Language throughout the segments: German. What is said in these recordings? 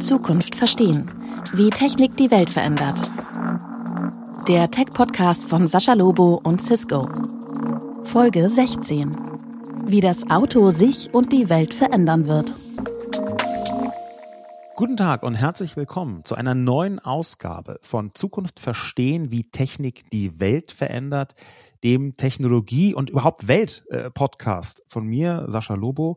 Zukunft verstehen. Wie Technik die Welt verändert. Der Tech-Podcast von Sascha Lobo und Cisco. Folge 16. Wie das Auto sich und die Welt verändern wird. Guten Tag und herzlich willkommen zu einer neuen Ausgabe von Zukunft verstehen, wie Technik die Welt verändert, dem Technologie- und überhaupt Welt-Podcast von mir, Sascha Lobo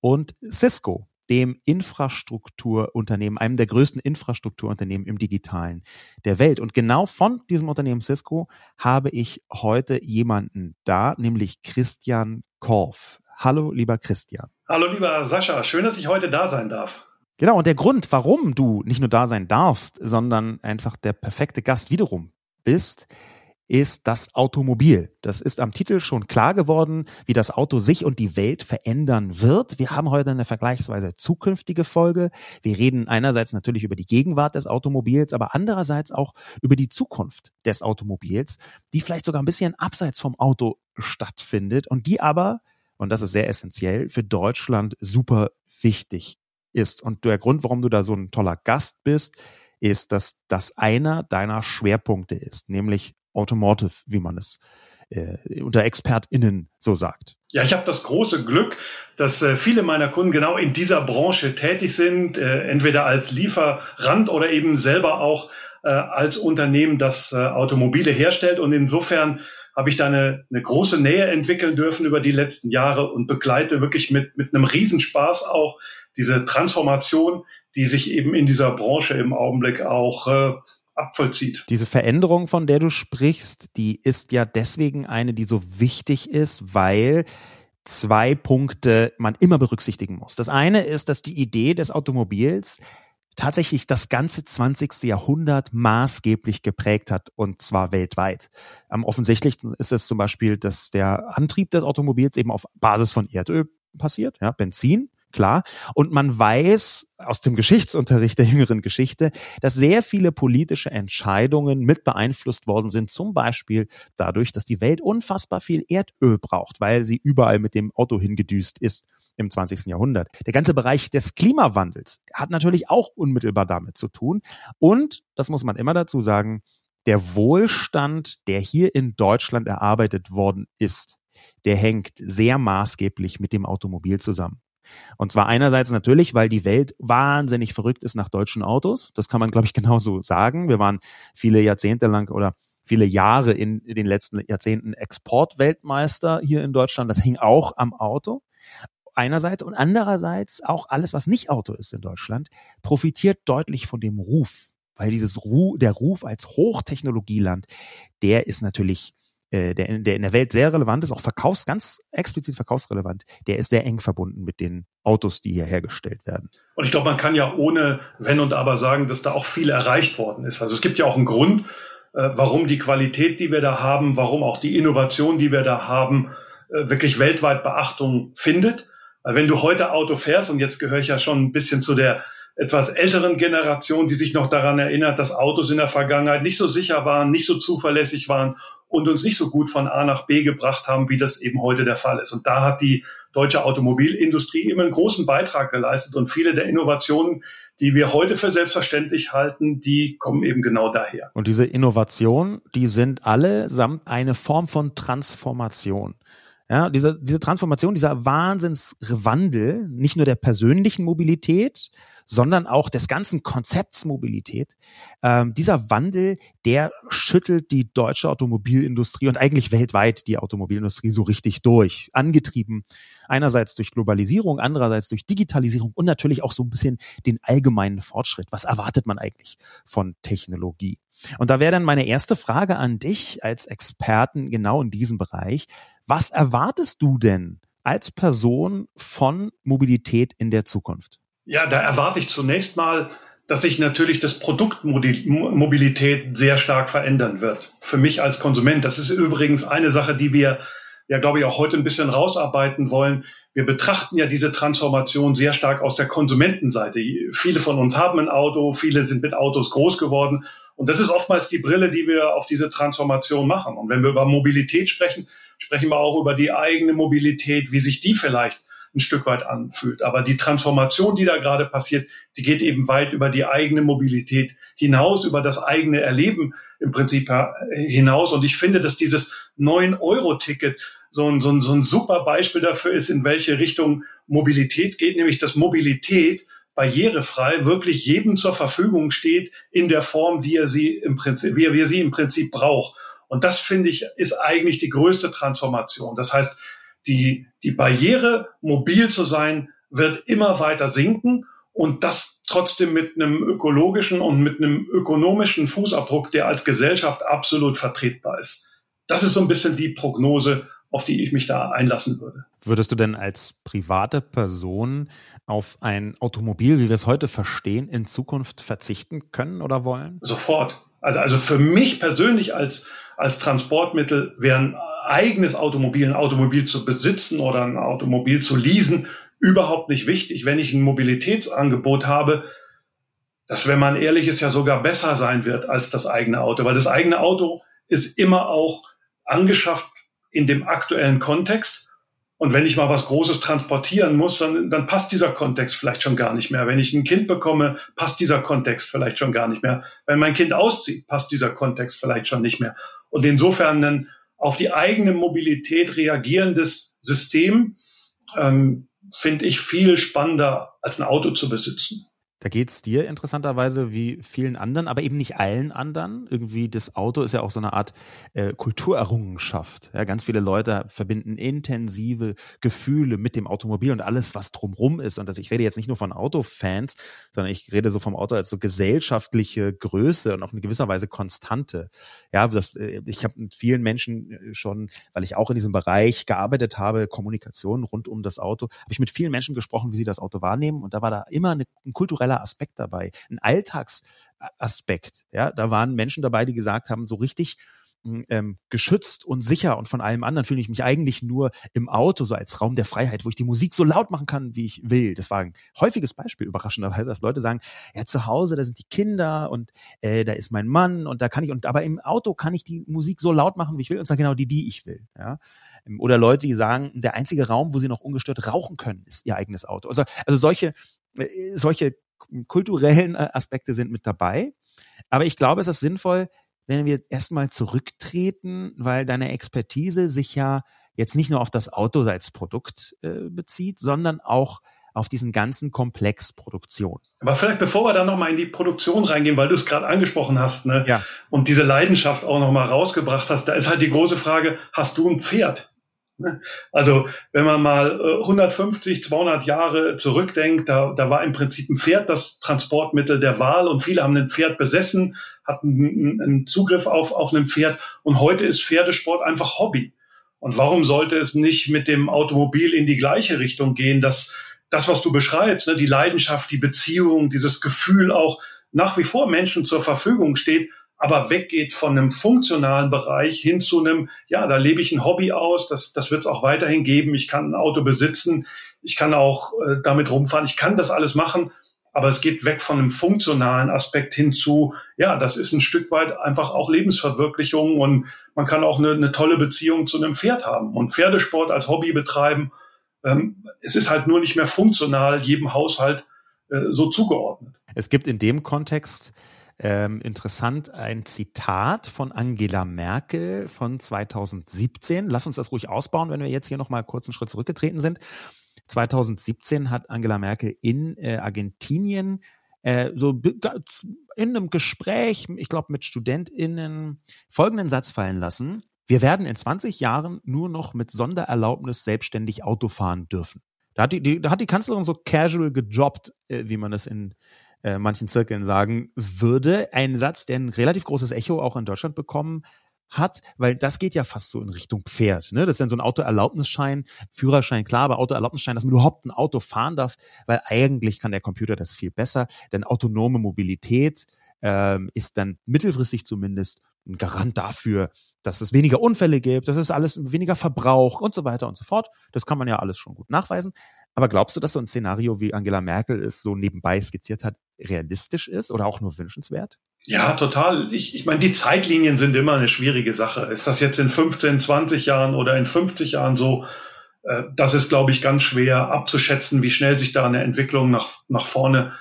und Cisco, dem Infrastrukturunternehmen, einem der größten Infrastrukturunternehmen im digitalen der Welt. Und genau von diesem Unternehmen Cisco habe ich heute jemanden da, nämlich Christian Korf. Hallo, lieber Christian. Hallo, lieber Sascha. Schön, dass ich heute da sein darf. Genau, und der Grund, warum du nicht nur da sein darfst, sondern einfach der perfekte Gast wiederum bist, ist das Automobil. Das ist am Titel schon klar geworden, wie das Auto sich und die Welt verändern wird. Wir haben heute eine vergleichsweise zukünftige Folge. Wir reden einerseits natürlich über die Gegenwart des Automobils, aber andererseits auch über die Zukunft des Automobils, die vielleicht sogar ein bisschen abseits vom Auto stattfindet und die aber, und das ist sehr essentiell, für Deutschland super wichtig ist. Und der Grund, warum du da so ein toller Gast bist, ist, dass das einer deiner Schwerpunkte ist, nämlich Automotive, wie man es äh, unter ExpertInnen so sagt. Ja, ich habe das große Glück, dass äh, viele meiner Kunden genau in dieser Branche tätig sind, äh, entweder als Lieferant oder eben selber auch äh, als Unternehmen, das äh, Automobile herstellt. Und insofern habe ich da eine, eine große Nähe entwickeln dürfen über die letzten Jahre und begleite wirklich mit, mit einem Riesenspaß auch diese Transformation, die sich eben in dieser Branche im Augenblick auch äh, abvollzieht. Diese Veränderung, von der du sprichst, die ist ja deswegen eine, die so wichtig ist, weil zwei Punkte man immer berücksichtigen muss. Das eine ist, dass die Idee des Automobils tatsächlich das ganze 20. Jahrhundert maßgeblich geprägt hat und zwar weltweit. Am offensichtlichsten ist es zum Beispiel, dass der Antrieb des Automobils eben auf Basis von Erdöl passiert, ja, Benzin klar. Und man weiß aus dem Geschichtsunterricht der jüngeren Geschichte, dass sehr viele politische Entscheidungen mit beeinflusst worden sind, zum Beispiel dadurch, dass die Welt unfassbar viel Erdöl braucht, weil sie überall mit dem Auto hingedüst ist im 20. Jahrhundert. Der ganze Bereich des Klimawandels hat natürlich auch unmittelbar damit zu tun. Und, das muss man immer dazu sagen, der Wohlstand, der hier in Deutschland erarbeitet worden ist, der hängt sehr maßgeblich mit dem Automobil zusammen. Und zwar einerseits natürlich, weil die Welt wahnsinnig verrückt ist nach deutschen Autos. Das kann man, glaube ich, genauso sagen. Wir waren viele Jahrzehnte lang oder viele Jahre in, den letzten Jahrzehnten Exportweltmeister hier in Deutschland. Das hing auch am Auto. Einerseits und andererseits auch alles, was nicht Auto ist in Deutschland, profitiert deutlich von dem Ruf. Weil dieses Ruf, der Ruf als Hochtechnologieland, der ist natürlich äh, der, der in der Welt sehr relevant ist, auch verkaufs, ganz explizit verkaufsrelevant, der ist sehr eng verbunden mit den Autos, die hier hergestellt werden. Und ich glaube, man kann ja ohne Wenn und Aber sagen, dass da auch viel erreicht worden ist. Also es gibt ja auch einen Grund, äh, warum die Qualität, die wir da haben, warum auch die Innovation, die wir da haben, äh, wirklich weltweit Beachtung findet. Weil wenn du heute Auto fährst, und jetzt gehöre ich ja schon ein bisschen zu der etwas älteren Generation, die sich noch daran erinnert, dass Autos in der Vergangenheit nicht so sicher waren, nicht so zuverlässig waren und uns nicht so gut von A nach B gebracht haben, wie das eben heute der Fall ist. Und da hat die deutsche Automobilindustrie immer einen großen Beitrag geleistet und viele der Innovationen, die wir heute für selbstverständlich halten, die kommen eben genau daher. Und diese Innovationen, die sind allesamt eine Form von Transformation. Ja, diese, diese Transformation, dieser Wahnsinnswandel, nicht nur der persönlichen Mobilität, sondern auch des ganzen Konzepts Mobilität. Ähm, dieser Wandel, der schüttelt die deutsche Automobilindustrie und eigentlich weltweit die Automobilindustrie so richtig durch. Angetrieben einerseits durch Globalisierung, andererseits durch Digitalisierung und natürlich auch so ein bisschen den allgemeinen Fortschritt. Was erwartet man eigentlich von Technologie? Und da wäre dann meine erste Frage an dich als Experten genau in diesem Bereich. Was erwartest du denn als Person von Mobilität in der Zukunft? Ja, da erwarte ich zunächst mal, dass sich natürlich das Produkt Mobilität sehr stark verändern wird. Für mich als Konsument. Das ist übrigens eine Sache, die wir ja, glaube ich, auch heute ein bisschen rausarbeiten wollen. Wir betrachten ja diese Transformation sehr stark aus der Konsumentenseite. Viele von uns haben ein Auto, viele sind mit Autos groß geworden. Und das ist oftmals die Brille, die wir auf diese Transformation machen. Und wenn wir über Mobilität sprechen, sprechen wir auch über die eigene Mobilität, wie sich die vielleicht ein Stück weit anfühlt. Aber die Transformation, die da gerade passiert, die geht eben weit über die eigene Mobilität hinaus, über das eigene Erleben im Prinzip hinaus. Und ich finde, dass dieses 9-Euro-Ticket so ein, so, ein, so ein super Beispiel dafür ist, in welche Richtung Mobilität geht, nämlich dass Mobilität barrierefrei wirklich jedem zur Verfügung steht in der Form, die er sie im Prinzip, wie er sie im Prinzip braucht. Und das finde ich ist eigentlich die größte Transformation. Das heißt, die, die Barriere, mobil zu sein, wird immer weiter sinken und das trotzdem mit einem ökologischen und mit einem ökonomischen Fußabdruck, der als Gesellschaft absolut vertretbar ist. Das ist so ein bisschen die Prognose, auf die ich mich da einlassen würde. Würdest du denn als private Person auf ein Automobil, wie wir es heute verstehen, in Zukunft verzichten können oder wollen? Sofort. Also, also für mich persönlich als, als Transportmittel wäre ein eigenes Automobil, ein Automobil zu besitzen oder ein Automobil zu leasen, überhaupt nicht wichtig. Wenn ich ein Mobilitätsangebot habe, das, wenn man ehrlich ist, ja sogar besser sein wird als das eigene Auto, weil das eigene Auto ist immer auch angeschafft in dem aktuellen Kontext. Und wenn ich mal was Großes transportieren muss, dann, dann passt dieser Kontext vielleicht schon gar nicht mehr. Wenn ich ein Kind bekomme, passt dieser Kontext vielleicht schon gar nicht mehr. Wenn mein Kind auszieht, passt dieser Kontext vielleicht schon nicht mehr. Und insofern ein auf die eigene Mobilität reagierendes System ähm, finde ich viel spannender, als ein Auto zu besitzen. Da geht's dir interessanterweise wie vielen anderen, aber eben nicht allen anderen. Irgendwie das Auto ist ja auch so eine Art äh, Kulturerrungenschaft. Ja, ganz viele Leute verbinden intensive Gefühle mit dem Automobil und alles, was drumrum ist. Und das, ich rede jetzt nicht nur von Autofans, sondern ich rede so vom Auto als so gesellschaftliche Größe und auch in gewisser Weise Konstante. Ja, das, äh, ich habe mit vielen Menschen äh, schon, weil ich auch in diesem Bereich gearbeitet habe, Kommunikation rund um das Auto, habe ich mit vielen Menschen gesprochen, wie sie das Auto wahrnehmen. Und da war da immer eine, ein kultureller sozialer Aspekt dabei, ein Alltagsaspekt. Ja, da waren Menschen dabei, die gesagt haben, so richtig hm, ähm, geschützt und sicher und von allem anderen fühle ich mich eigentlich nur im Auto, so als Raum der Freiheit, wo ich die Musik so laut machen kann, wie ich will. Das war ein häufiges Beispiel, überraschenderweise, dass Leute sagen, ja, zu Hause, da sind die Kinder und äh, da ist mein Mann und da kann ich, und aber im Auto kann ich die Musik so laut machen, wie ich will, und zwar genau die, die ich will. Ja? Ähm, oder Leute, die sagen, der einzige Raum, wo sie noch ungestört rauchen können, ist ihr eigenes Auto. Also, also solche, äh, solche kulturellen äh, Aspekte sind mit dabei. Aber ich glaube, es ist sinnvoll, wenn wir erstmal zurücktreten, weil deine Expertise sich ja jetzt nicht nur auf das Auto als Produkt äh, bezieht, sondern auch auf diesen ganzen Komplex Produktion. Aber vielleicht bevor wir da nochmal in die Produktion reingehen, weil du es gerade angesprochen hast, ne? Ja. Und diese Leidenschaft auch nochmal rausgebracht hast, da ist halt die große Frage, hast du ein Pferd? Also wenn man mal 150, äh, 200 Jahre zurückdenkt, da, da war im Prinzip ein Pferd das Transportmittel der Wahl und viele haben ein Pferd besessen, hatten einen Zugriff auf, auf ein Pferd und heute ist Pferdesport einfach Hobby. Und warum sollte es nicht mit dem Automobil in die gleiche Richtung gehen, dass das, was du beschreibst, ne, die Leidenschaft, die Beziehung, dieses Gefühl auch nach wie vor Menschen zur Verfügung steht, aber weggeht von einem funktionalen Bereich hin zu einem, ja, da lebe ich ein Hobby aus, das, das wird es auch weiterhin geben. Ich kann ein Auto besitzen, ich kann auch äh, damit rumfahren, ich kann das alles machen, aber es geht weg von einem funktionalen Aspekt hin zu, ja, das ist ein Stück weit einfach auch Lebensverwirklichung und man kann auch eine, eine tolle Beziehung zu einem Pferd haben und Pferdesport als Hobby betreiben. Ähm, es ist halt nur nicht mehr funktional jedem Haushalt äh, so zugeordnet. Es gibt in dem Kontext ähm, interessant ein Zitat von Angela Merkel von 2017. Lass uns das ruhig ausbauen, wenn wir jetzt hier nochmal kurz einen Schritt zurückgetreten sind. 2017 hat Angela Merkel in äh, Argentinien äh, so in einem Gespräch, ich glaube mit StudentInnen, folgenden Satz fallen lassen. Wir werden in 20 Jahren nur noch mit Sondererlaubnis selbstständig Auto fahren dürfen. Da hat die, die, da hat die Kanzlerin so casual gedroppt, äh, wie man das in äh, manchen Zirkeln sagen würde. Ein Satz, der ein relativ großes Echo auch in Deutschland bekommen hat, weil das geht ja fast so in Richtung Pferd. Ne? Das ist dann so ein Autoerlaubnisschein, Führerschein, klar, aber Autoerlaubnisschein, dass man überhaupt ein Auto fahren darf, weil eigentlich kann der Computer das viel besser, denn autonome Mobilität ähm, ist dann mittelfristig zumindest ein Garant dafür, dass es weniger Unfälle gibt, dass es alles weniger Verbrauch und so weiter und so fort. Das kann man ja alles schon gut nachweisen. Aber glaubst du, dass so ein Szenario, wie Angela Merkel es so nebenbei skizziert hat, realistisch ist oder auch nur wünschenswert? Ja, total. Ich, ich meine, die Zeitlinien sind immer eine schwierige Sache. Ist das jetzt in 15, 20 Jahren oder in 50 Jahren so? Äh, das ist, glaube ich, ganz schwer abzuschätzen, wie schnell sich da eine Entwicklung nach, nach vorne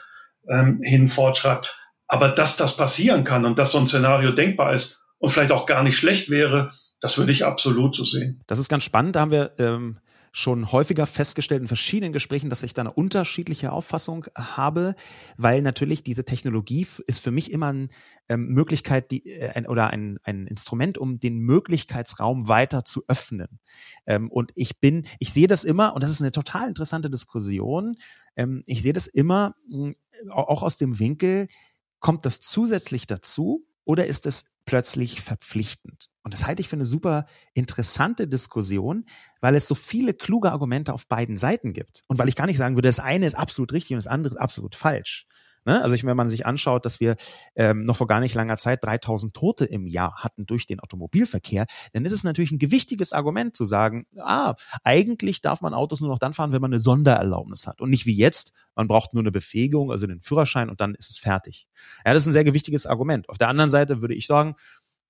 ähm, hin fortschreibt. Aber dass das passieren kann und dass so ein Szenario denkbar ist und vielleicht auch gar nicht schlecht wäre, das würde ich absolut so sehen. Das ist ganz spannend. Da haben wir ähm, schon häufiger festgestellt in verschiedenen Gesprächen, dass ich da eine unterschiedliche Auffassung habe, weil natürlich diese Technologie ist für mich immer eine ähm, Möglichkeit die, äh, ein, oder ein, ein Instrument, um den Möglichkeitsraum weiter zu öffnen. Ähm, und ich bin, ich sehe das immer, und das ist eine total interessante Diskussion, ähm, ich sehe das immer mh, auch aus dem Winkel, kommt das zusätzlich dazu oder ist es plötzlich verpflichtend? Und das halte ich für eine super interessante Diskussion, weil es so viele kluge Argumente auf beiden Seiten gibt. Und weil ich gar nicht sagen würde, das eine ist absolut richtig und das andere ist absolut falsch. Ne? Also ich, wenn man sich anschaut, dass wir ähm, noch vor gar nicht langer Zeit 3000 Tote im Jahr hatten durch den Automobilverkehr, dann ist es natürlich ein gewichtiges Argument zu sagen, ah, eigentlich darf man Autos nur noch dann fahren, wenn man eine Sondererlaubnis hat und nicht wie jetzt, man braucht nur eine Befähigung, also den Führerschein und dann ist es fertig. Ja, das ist ein sehr gewichtiges Argument. Auf der anderen Seite würde ich sagen,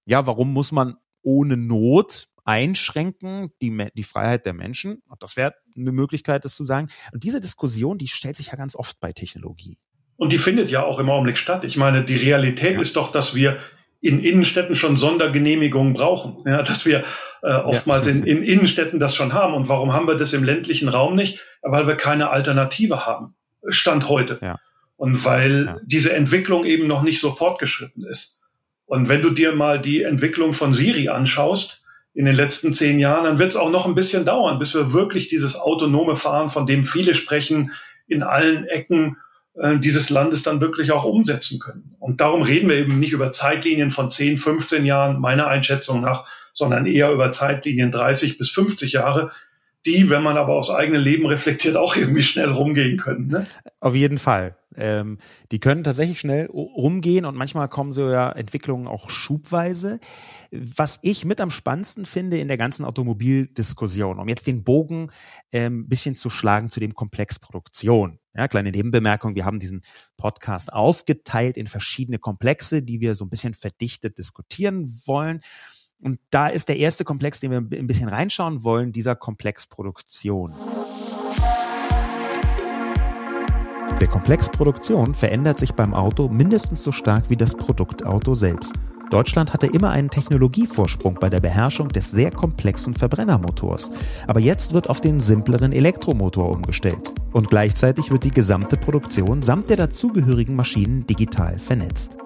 ja, warum muss man ohne Not einschränken, die, die Freiheit der Menschen? Das wäre eine Möglichkeit, das zu sagen. Und diese Diskussion, die stellt sich ja ganz oft bei Technologie. Und die findet ja auch im Augenblick statt. Ich meine, die Realität ja. ist doch, dass wir in Innenstädten schon Sondergenehmigungen brauchen. Ja, dass wir äh, oftmals ja. in, in Innenstädten das schon haben. Und warum haben wir das im ländlichen Raum nicht? Weil wir keine Alternative haben. Stand heute. Ja. Und weil ja. diese Entwicklung eben noch nicht so fortgeschritten ist. Und wenn du dir mal die Entwicklung von Siri anschaust in den letzten zehn Jahren, dann wird es auch noch ein bisschen dauern, bis wir wirklich dieses autonome Fahren, von dem viele sprechen, in allen Ecken äh, dieses Landes dann wirklich auch umsetzen können. Und darum reden wir eben nicht über Zeitlinien von 10, 15 Jahren, meiner Einschätzung nach, sondern eher über Zeitlinien 30 bis 50 Jahre, die, wenn man aber aufs eigene Leben reflektiert, auch irgendwie schnell rumgehen können. Ne? Auf jeden Fall. Ähm, die können tatsächlich schnell rumgehen und manchmal kommen so ja Entwicklungen auch schubweise. Was ich mit am spannendsten finde in der ganzen Automobildiskussion, um jetzt den Bogen ein ähm, bisschen zu schlagen zu dem Komplex Produktion. Ja, kleine Nebenbemerkung, wir haben diesen Podcast aufgeteilt in verschiedene Komplexe, die wir so ein bisschen verdichtet diskutieren wollen. Und da ist der erste Komplex, den wir ein bisschen reinschauen wollen, dieser Komplex Produktion. Der Komplex Produktion verändert sich beim Auto mindestens so stark wie das Produktauto selbst. Deutschland hatte immer einen Technologievorsprung bei der Beherrschung des sehr komplexen Verbrennermotors. Aber jetzt wird auf den simpleren Elektromotor umgestellt. Und gleichzeitig wird die gesamte Produktion samt der dazugehörigen Maschinen digital vernetzt.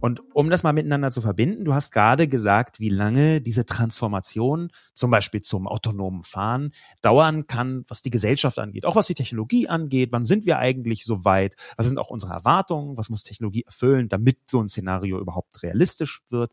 Und um das mal miteinander zu verbinden, du hast gerade gesagt, wie lange diese Transformation zum Beispiel zum autonomen Fahren dauern kann, was die Gesellschaft angeht, auch was die Technologie angeht. Wann sind wir eigentlich so weit? Was sind auch unsere Erwartungen? Was muss Technologie erfüllen, damit so ein Szenario überhaupt realistisch wird?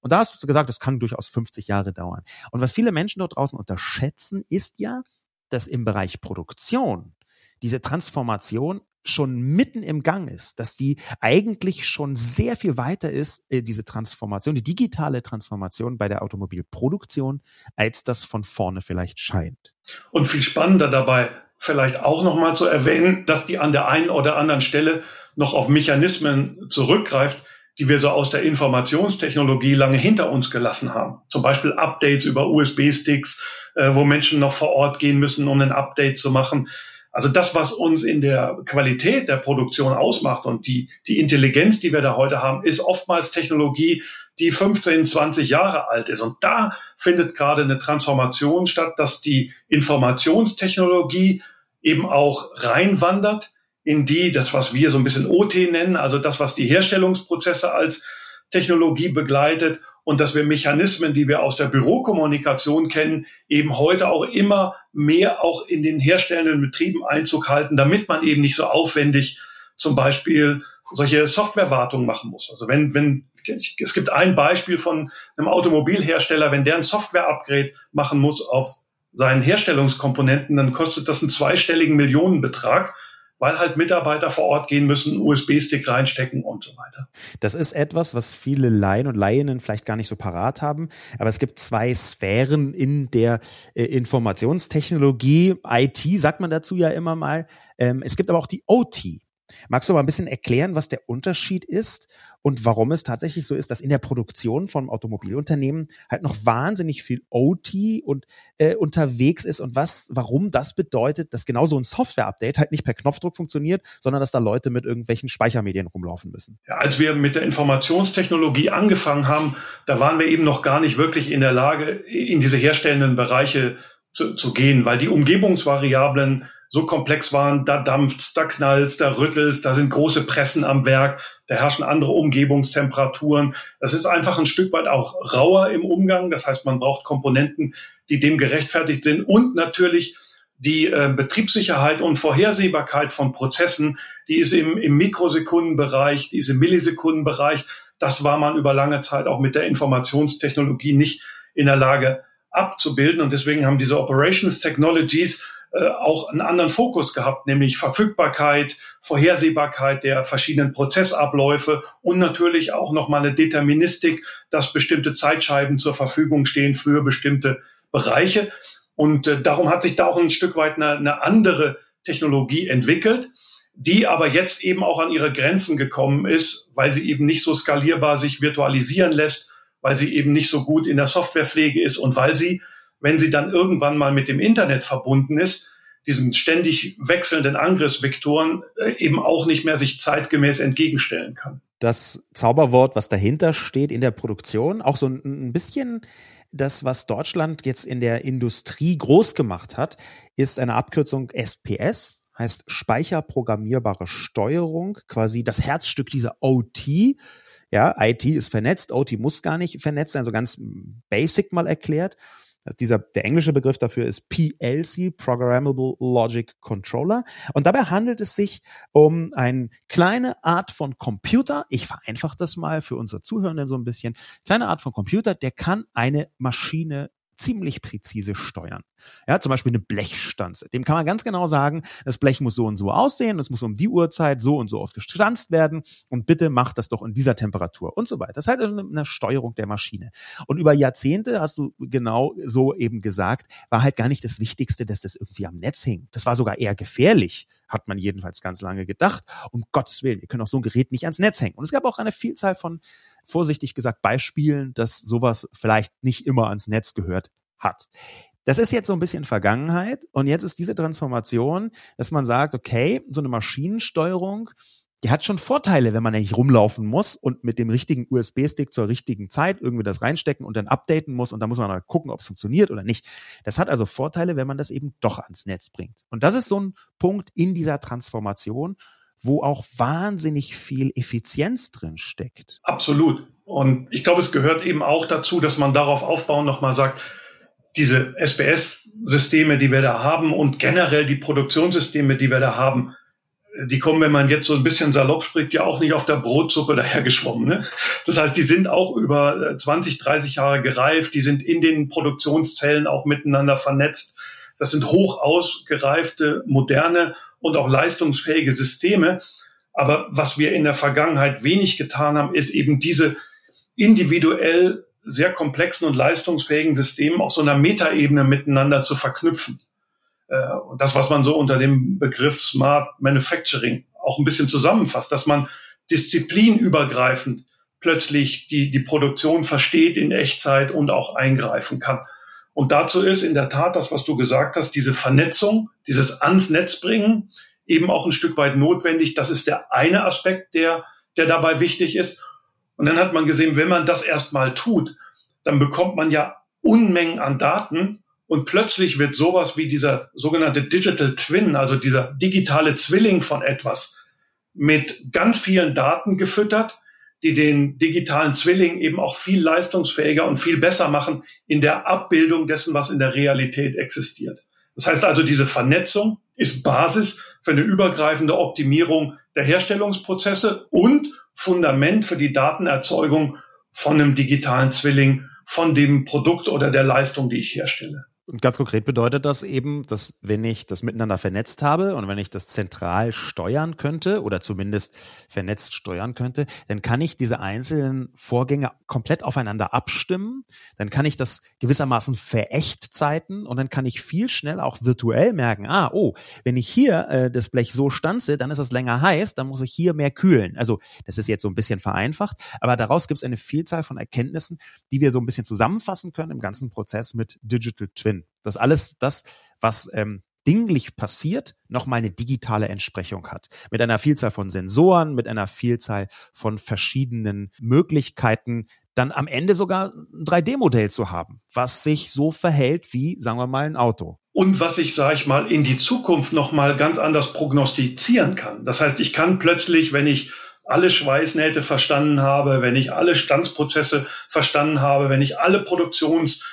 Und da hast du gesagt, das kann durchaus 50 Jahre dauern. Und was viele Menschen dort draußen unterschätzen, ist ja, dass im Bereich Produktion diese Transformation schon mitten im Gang ist, dass die eigentlich schon sehr viel weiter ist, äh, diese Transformation, die digitale Transformation bei der Automobilproduktion, als das von vorne vielleicht scheint. Und viel spannender dabei, vielleicht auch nochmal zu erwähnen, dass die an der einen oder anderen Stelle noch auf Mechanismen zurückgreift, die wir so aus der Informationstechnologie lange hinter uns gelassen haben. Zum Beispiel Updates über USB-Sticks, äh, wo Menschen noch vor Ort gehen müssen, um ein Update zu machen. Also das, was uns in der Qualität der Produktion ausmacht und die, die Intelligenz, die wir da heute haben, ist oftmals Technologie, die 15, 20 Jahre alt ist. Und da findet gerade eine Transformation statt, dass die Informationstechnologie eben auch reinwandert in die, das, was wir so ein bisschen OT nennen, also das, was die Herstellungsprozesse als Technologie begleitet und dass wir Mechanismen, die wir aus der Bürokommunikation kennen, eben heute auch immer mehr auch in den herstellenden Betrieben Einzug halten, damit man eben nicht so aufwendig zum Beispiel solche Softwarewartung machen muss. Also wenn, wenn, es gibt ein Beispiel von einem Automobilhersteller, wenn der ein Software-Upgrade machen muss auf seinen Herstellungskomponenten, dann kostet das einen zweistelligen Millionenbetrag weil halt Mitarbeiter vor Ort gehen müssen, USB-Stick reinstecken und so weiter. Das ist etwas, was viele Laien und Laienen vielleicht gar nicht so parat haben. Aber es gibt zwei Sphären in der äh, Informationstechnologie. IT sagt man dazu ja immer mal. Ähm, es gibt aber auch die OT. Magst du mal ein bisschen erklären, was der Unterschied ist und warum es tatsächlich so ist, dass in der Produktion von Automobilunternehmen halt noch wahnsinnig viel OT und äh, unterwegs ist und was, warum das bedeutet, dass genau so ein Software-Update halt nicht per Knopfdruck funktioniert, sondern dass da Leute mit irgendwelchen Speichermedien rumlaufen müssen. Ja, als wir mit der Informationstechnologie angefangen haben, da waren wir eben noch gar nicht wirklich in der Lage, in diese herstellenden Bereiche zu, zu gehen, weil die Umgebungsvariablen so komplex waren, da dampft's, da knallt's, da rüttelt's, da sind große Pressen am Werk, da herrschen andere Umgebungstemperaturen. Das ist einfach ein Stück weit auch rauer im Umgang. Das heißt, man braucht Komponenten, die dem gerechtfertigt sind und natürlich die äh, Betriebssicherheit und Vorhersehbarkeit von Prozessen, die ist im, im Mikrosekundenbereich, diese Millisekundenbereich. Das war man über lange Zeit auch mit der Informationstechnologie nicht in der Lage abzubilden. Und deswegen haben diese Operations Technologies äh, auch einen anderen Fokus gehabt, nämlich Verfügbarkeit, Vorhersehbarkeit der verschiedenen Prozessabläufe und natürlich auch nochmal eine Deterministik, dass bestimmte Zeitscheiben zur Verfügung stehen für bestimmte Bereiche. Und äh, darum hat sich da auch ein Stück weit eine, eine andere Technologie entwickelt, die aber jetzt eben auch an ihre Grenzen gekommen ist, weil sie eben nicht so skalierbar sich virtualisieren lässt, weil sie eben nicht so gut in der Softwarepflege ist und weil sie wenn sie dann irgendwann mal mit dem Internet verbunden ist, diesen ständig wechselnden Angriffsvektoren äh, eben auch nicht mehr sich zeitgemäß entgegenstellen kann. Das Zauberwort, was dahinter steht in der Produktion, auch so ein bisschen das, was Deutschland jetzt in der Industrie groß gemacht hat, ist eine Abkürzung SPS, heißt speicherprogrammierbare Steuerung, quasi das Herzstück dieser OT. Ja, IT ist vernetzt, OT muss gar nicht vernetzt sein, so ganz basic mal erklärt. Also dieser, der englische Begriff dafür ist PLC, Programmable Logic Controller. Und dabei handelt es sich um eine kleine Art von Computer. Ich vereinfache das mal für unsere Zuhörenden so ein bisschen. Kleine Art von Computer, der kann eine Maschine ziemlich präzise steuern. Ja, zum Beispiel eine Blechstanze. Dem kann man ganz genau sagen, das Blech muss so und so aussehen, es muss um die Uhrzeit so und so oft gestanzt werden und bitte macht das doch in dieser Temperatur und so weiter. Das ist halt eine Steuerung der Maschine. Und über Jahrzehnte, hast du genau so eben gesagt, war halt gar nicht das Wichtigste, dass das irgendwie am Netz hing. Das war sogar eher gefährlich hat man jedenfalls ganz lange gedacht. Um Gottes Willen, wir können auch so ein Gerät nicht ans Netz hängen. Und es gab auch eine Vielzahl von vorsichtig gesagt Beispielen, dass sowas vielleicht nicht immer ans Netz gehört hat. Das ist jetzt so ein bisschen Vergangenheit und jetzt ist diese Transformation, dass man sagt, okay, so eine Maschinensteuerung, die hat schon Vorteile, wenn man nicht rumlaufen muss und mit dem richtigen USB-Stick zur richtigen Zeit irgendwie das reinstecken und dann updaten muss und dann muss man mal gucken, ob es funktioniert oder nicht. Das hat also Vorteile, wenn man das eben doch ans Netz bringt. Und das ist so ein Punkt in dieser Transformation, wo auch wahnsinnig viel Effizienz drin steckt. Absolut. Und ich glaube, es gehört eben auch dazu, dass man darauf aufbauen nochmal sagt, diese SBS-Systeme, die wir da haben und generell die Produktionssysteme, die wir da haben, die kommen, wenn man jetzt so ein bisschen salopp spricht, ja auch nicht auf der Brotsuppe dahergeschwommen. Ne? Das heißt, die sind auch über 20, äh, 30 Jahre gereift, die sind in den Produktionszellen auch miteinander vernetzt. Das sind hoch ausgereifte, moderne und auch leistungsfähige Systeme. Aber was wir in der Vergangenheit wenig getan haben, ist eben diese individuell sehr komplexen und leistungsfähigen Systemen auf so einer Metaebene miteinander zu verknüpfen. Äh, das, was man so unter dem Begriff Smart Manufacturing auch ein bisschen zusammenfasst, dass man disziplinübergreifend plötzlich die, die Produktion versteht in Echtzeit und auch eingreifen kann. Und dazu ist in der Tat das, was du gesagt hast, diese Vernetzung, dieses ans Netz bringen, eben auch ein Stück weit notwendig. Das ist der eine Aspekt, der, der dabei wichtig ist. Und dann hat man gesehen, wenn man das erstmal tut, dann bekommt man ja Unmengen an Daten und plötzlich wird sowas wie dieser sogenannte Digital Twin, also dieser digitale Zwilling von etwas, mit ganz vielen Daten gefüttert, die den digitalen Zwilling eben auch viel leistungsfähiger und viel besser machen in der Abbildung dessen, was in der Realität existiert. Das heißt also, diese Vernetzung ist Basis für eine übergreifende Optimierung der Herstellungsprozesse und Fundament für die Datenerzeugung von einem digitalen Zwilling, von dem Produkt oder der Leistung, die ich herstelle. Und ganz konkret bedeutet das eben, dass wenn ich das miteinander vernetzt habe und wenn ich das zentral steuern könnte oder zumindest vernetzt steuern könnte, dann kann ich diese einzelnen Vorgänge komplett aufeinander abstimmen. Dann kann ich das gewissermaßen verechtzeiten und dann kann ich viel schneller auch virtuell merken, ah, oh, wenn ich hier äh, das Blech so stanze, dann ist es länger heiß, dann muss ich hier mehr kühlen. Also das ist jetzt so ein bisschen vereinfacht, aber daraus gibt es eine Vielzahl von Erkenntnissen, die wir so ein bisschen zusammenfassen können im ganzen Prozess mit Digital Twin. Dass alles das, was ähm, dinglich passiert, nochmal eine digitale Entsprechung hat. Mit einer Vielzahl von Sensoren, mit einer Vielzahl von verschiedenen Möglichkeiten, dann am Ende sogar ein 3D-Modell zu haben, was sich so verhält wie, sagen wir mal, ein Auto. Und was ich, sage ich mal, in die Zukunft nochmal ganz anders prognostizieren kann. Das heißt, ich kann plötzlich, wenn ich alle Schweißnähte verstanden habe, wenn ich alle Standsprozesse verstanden habe, wenn ich alle Produktions-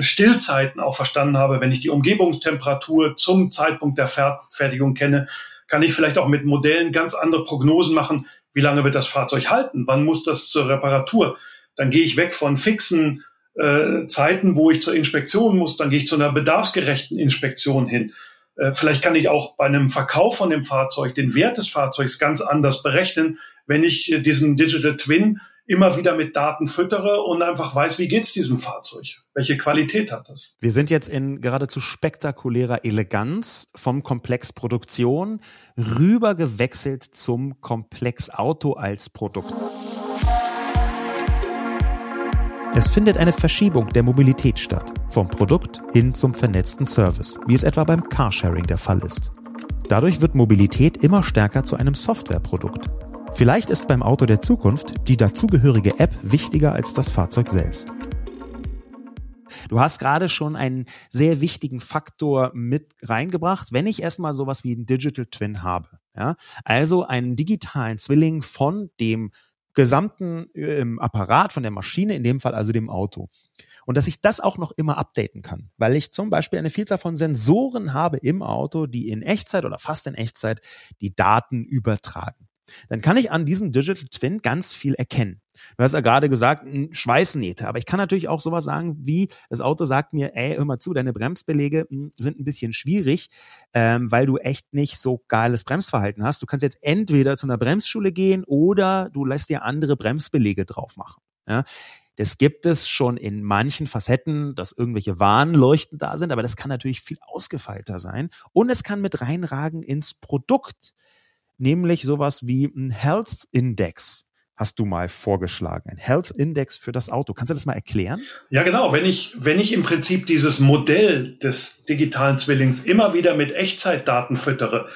Stillzeiten auch verstanden habe, wenn ich die Umgebungstemperatur zum Zeitpunkt der Fertigung kenne, kann ich vielleicht auch mit Modellen ganz andere Prognosen machen. Wie lange wird das Fahrzeug halten? Wann muss das zur Reparatur? Dann gehe ich weg von fixen äh, Zeiten, wo ich zur Inspektion muss. Dann gehe ich zu einer bedarfsgerechten Inspektion hin. Äh, vielleicht kann ich auch bei einem Verkauf von dem Fahrzeug den Wert des Fahrzeugs ganz anders berechnen, wenn ich äh, diesen Digital Twin immer wieder mit Daten füttere und einfach weiß, wie geht's diesem Fahrzeug? Welche Qualität hat das? Wir sind jetzt in geradezu spektakulärer Eleganz vom Komplex Produktion rüber gewechselt zum Komplex Auto als Produkt. Es findet eine Verschiebung der Mobilität statt, vom Produkt hin zum vernetzten Service, wie es etwa beim Carsharing der Fall ist. Dadurch wird Mobilität immer stärker zu einem Softwareprodukt. Vielleicht ist beim Auto der Zukunft die dazugehörige App wichtiger als das Fahrzeug selbst. Du hast gerade schon einen sehr wichtigen Faktor mit reingebracht, wenn ich erstmal sowas wie einen Digital Twin habe. Ja? Also einen digitalen Zwilling von dem gesamten äh, Apparat, von der Maschine, in dem Fall also dem Auto. Und dass ich das auch noch immer updaten kann, weil ich zum Beispiel eine Vielzahl von Sensoren habe im Auto, die in Echtzeit oder fast in Echtzeit die Daten übertragen dann kann ich an diesem Digital Twin ganz viel erkennen. Du hast ja gerade gesagt, Schweißnähte, aber ich kann natürlich auch sowas sagen, wie das Auto sagt mir, ey, hör mal zu, deine Bremsbeläge hm, sind ein bisschen schwierig, ähm, weil du echt nicht so geiles Bremsverhalten hast. Du kannst jetzt entweder zu einer Bremsschule gehen oder du lässt dir andere Bremsbeläge drauf machen. Ja? Das gibt es schon in manchen Facetten, dass irgendwelche Warnleuchten da sind, aber das kann natürlich viel ausgefeilter sein. Und es kann mit reinragen ins Produkt nämlich sowas wie ein Health Index hast du mal vorgeschlagen, ein Health Index für das Auto. Kannst du das mal erklären? Ja, genau. Wenn ich, wenn ich im Prinzip dieses Modell des digitalen Zwillings immer wieder mit Echtzeitdaten füttere,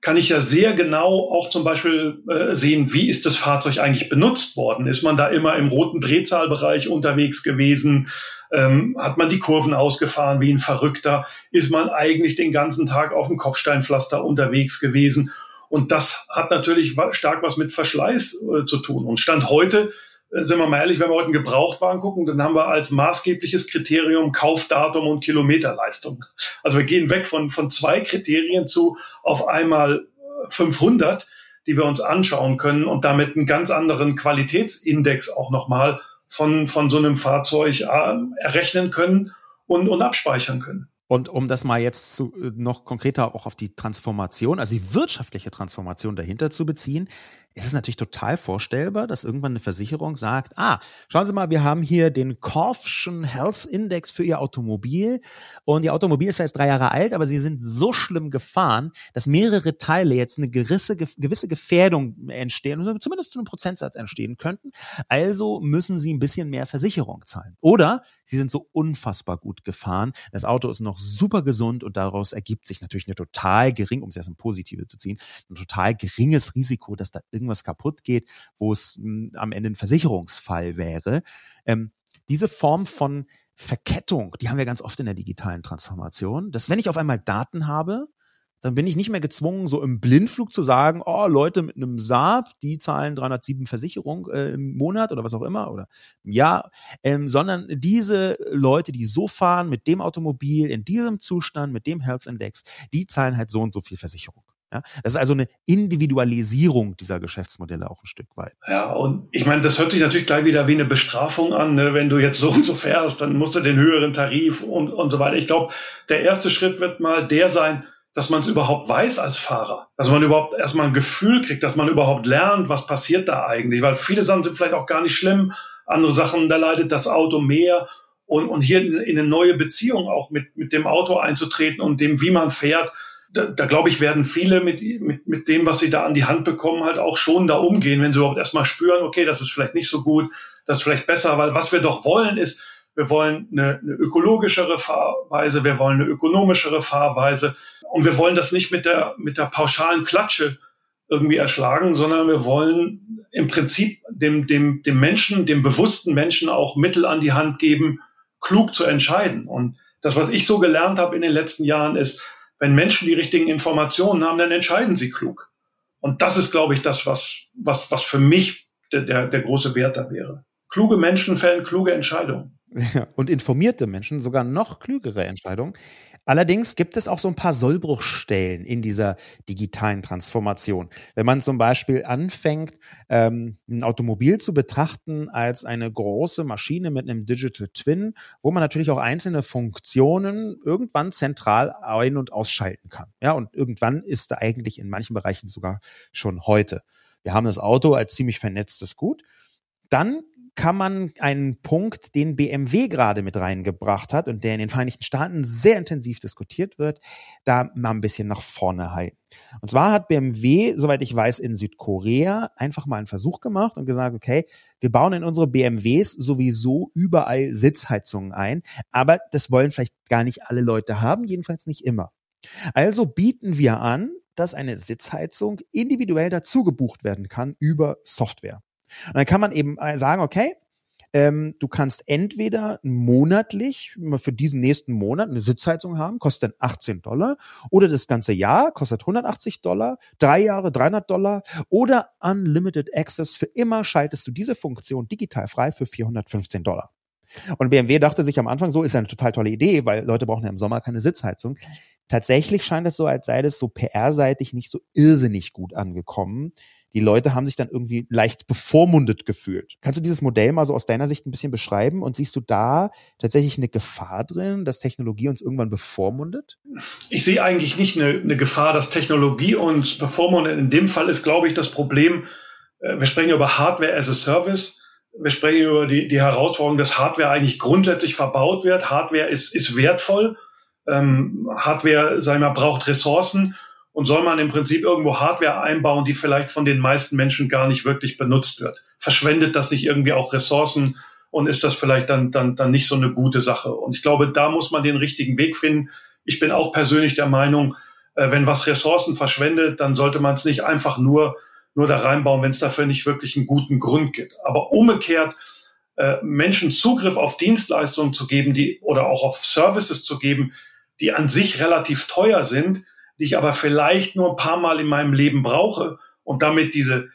kann ich ja sehr genau auch zum Beispiel äh, sehen, wie ist das Fahrzeug eigentlich benutzt worden? Ist man da immer im roten Drehzahlbereich unterwegs gewesen? Ähm, hat man die Kurven ausgefahren wie ein Verrückter? Ist man eigentlich den ganzen Tag auf dem Kopfsteinpflaster unterwegs gewesen? Und das hat natürlich stark was mit Verschleiß äh, zu tun. Und Stand heute, äh, sind wir mal ehrlich, wenn wir heute einen Gebrauchtwagen gucken, dann haben wir als maßgebliches Kriterium Kaufdatum und Kilometerleistung. Also wir gehen weg von, von zwei Kriterien zu auf einmal 500, äh, die wir uns anschauen können und damit einen ganz anderen Qualitätsindex auch nochmal von, von so einem Fahrzeug äh, errechnen können und, und abspeichern können. Und um das mal jetzt zu, äh, noch konkreter auch auf die Transformation, also die wirtschaftliche Transformation dahinter zu beziehen, ist es natürlich total vorstellbar, dass irgendwann eine Versicherung sagt, ah, schauen Sie mal, wir haben hier den Korfschen Health Index für Ihr Automobil und Ihr Automobil ist jetzt drei Jahre alt, aber Sie sind so schlimm gefahren, dass mehrere Teile jetzt eine gewisse, gewisse Gefährdung entstehen, oder zumindest zu einem Prozentsatz entstehen könnten. Also müssen Sie ein bisschen mehr Versicherung zahlen. Oder Sie sind so unfassbar gut gefahren, das Auto ist noch super gesund und daraus ergibt sich natürlich eine total gering, um es erst im Positive zu ziehen, ein total geringes Risiko, dass da irgendwas kaputt geht, wo es hm, am Ende ein Versicherungsfall wäre. Ähm, diese Form von Verkettung, die haben wir ganz oft in der digitalen Transformation, dass wenn ich auf einmal Daten habe, dann bin ich nicht mehr gezwungen, so im Blindflug zu sagen, oh, Leute mit einem Saab, die zahlen 307 Versicherung äh, im Monat oder was auch immer oder im Jahr, ähm, sondern diese Leute, die so fahren mit dem Automobil in diesem Zustand, mit dem Health Index, die zahlen halt so und so viel Versicherung. Ja, das ist also eine Individualisierung dieser Geschäftsmodelle auch ein Stück weit. Ja, und ich meine, das hört sich natürlich gleich wieder wie eine Bestrafung an. Ne? Wenn du jetzt so und so fährst, dann musst du den höheren Tarif und, und so weiter. Ich glaube, der erste Schritt wird mal der sein, dass man es überhaupt weiß als Fahrer. Dass man überhaupt erstmal ein Gefühl kriegt, dass man überhaupt lernt, was passiert da eigentlich. Weil viele Sachen sind vielleicht auch gar nicht schlimm. Andere Sachen, da leidet das Auto mehr. Und, und hier in, in eine neue Beziehung auch mit, mit dem Auto einzutreten und dem, wie man fährt, da, da glaube ich, werden viele mit, mit, mit dem, was sie da an die Hand bekommen, halt auch schon da umgehen, wenn sie überhaupt erstmal spüren, okay, das ist vielleicht nicht so gut, das ist vielleicht besser, weil was wir doch wollen ist, wir wollen eine, eine ökologischere Fahrweise, wir wollen eine ökonomischere Fahrweise und wir wollen das nicht mit der, mit der pauschalen Klatsche irgendwie erschlagen, sondern wir wollen im Prinzip dem, dem, dem Menschen, dem bewussten Menschen auch Mittel an die Hand geben, klug zu entscheiden. Und das, was ich so gelernt habe in den letzten Jahren, ist, wenn Menschen die richtigen Informationen haben, dann entscheiden sie klug. Und das ist, glaube ich, das, was, was, was für mich der, der, der große Wert da wäre. Kluge Menschen fällen kluge Entscheidungen. Ja, und informierte Menschen sogar noch klügere Entscheidungen. Allerdings gibt es auch so ein paar Sollbruchstellen in dieser digitalen Transformation. Wenn man zum Beispiel anfängt, ähm, ein Automobil zu betrachten als eine große Maschine mit einem Digital Twin, wo man natürlich auch einzelne Funktionen irgendwann zentral ein- und ausschalten kann. Ja, und irgendwann ist da eigentlich in manchen Bereichen sogar schon heute. Wir haben das Auto als ziemlich vernetztes Gut. Dann kann man einen Punkt, den BMW gerade mit reingebracht hat und der in den Vereinigten Staaten sehr intensiv diskutiert wird, da mal ein bisschen nach vorne halten. Und zwar hat BMW, soweit ich weiß, in Südkorea einfach mal einen Versuch gemacht und gesagt, okay, wir bauen in unsere BMWs sowieso überall Sitzheizungen ein, aber das wollen vielleicht gar nicht alle Leute haben, jedenfalls nicht immer. Also bieten wir an, dass eine Sitzheizung individuell dazu gebucht werden kann über Software. Und dann kann man eben äh, sagen, okay, ähm, du kannst entweder monatlich für diesen nächsten Monat eine Sitzheizung haben, kostet dann 18 Dollar, oder das ganze Jahr kostet 180 Dollar, drei Jahre 300 Dollar, oder Unlimited Access für immer schaltest du diese Funktion digital frei für 415 Dollar. Und BMW dachte sich am Anfang so, ist ja eine total tolle Idee, weil Leute brauchen ja im Sommer keine Sitzheizung. Tatsächlich scheint es so, als sei das so PR-seitig nicht so irrsinnig gut angekommen die Leute haben sich dann irgendwie leicht bevormundet gefühlt. Kannst du dieses Modell mal so aus deiner Sicht ein bisschen beschreiben und siehst du da tatsächlich eine Gefahr drin, dass Technologie uns irgendwann bevormundet? Ich sehe eigentlich nicht eine, eine Gefahr, dass Technologie uns bevormundet. In dem Fall ist, glaube ich, das Problem, äh, wir sprechen über Hardware as a Service. Wir sprechen über die, die Herausforderung, dass Hardware eigentlich grundsätzlich verbaut wird. Hardware ist, ist wertvoll. Ähm, Hardware, sagen wir, braucht Ressourcen und soll man im Prinzip irgendwo Hardware einbauen, die vielleicht von den meisten Menschen gar nicht wirklich benutzt wird? Verschwendet das nicht irgendwie auch Ressourcen und ist das vielleicht dann, dann, dann nicht so eine gute Sache? Und ich glaube, da muss man den richtigen Weg finden. Ich bin auch persönlich der Meinung, äh, wenn was Ressourcen verschwendet, dann sollte man es nicht einfach nur, nur da reinbauen, wenn es dafür nicht wirklich einen guten Grund gibt. Aber umgekehrt, äh, Menschen Zugriff auf Dienstleistungen zu geben, die oder auch auf Services zu geben, die an sich relativ teuer sind, die ich aber vielleicht nur ein paar Mal in meinem Leben brauche und damit diese,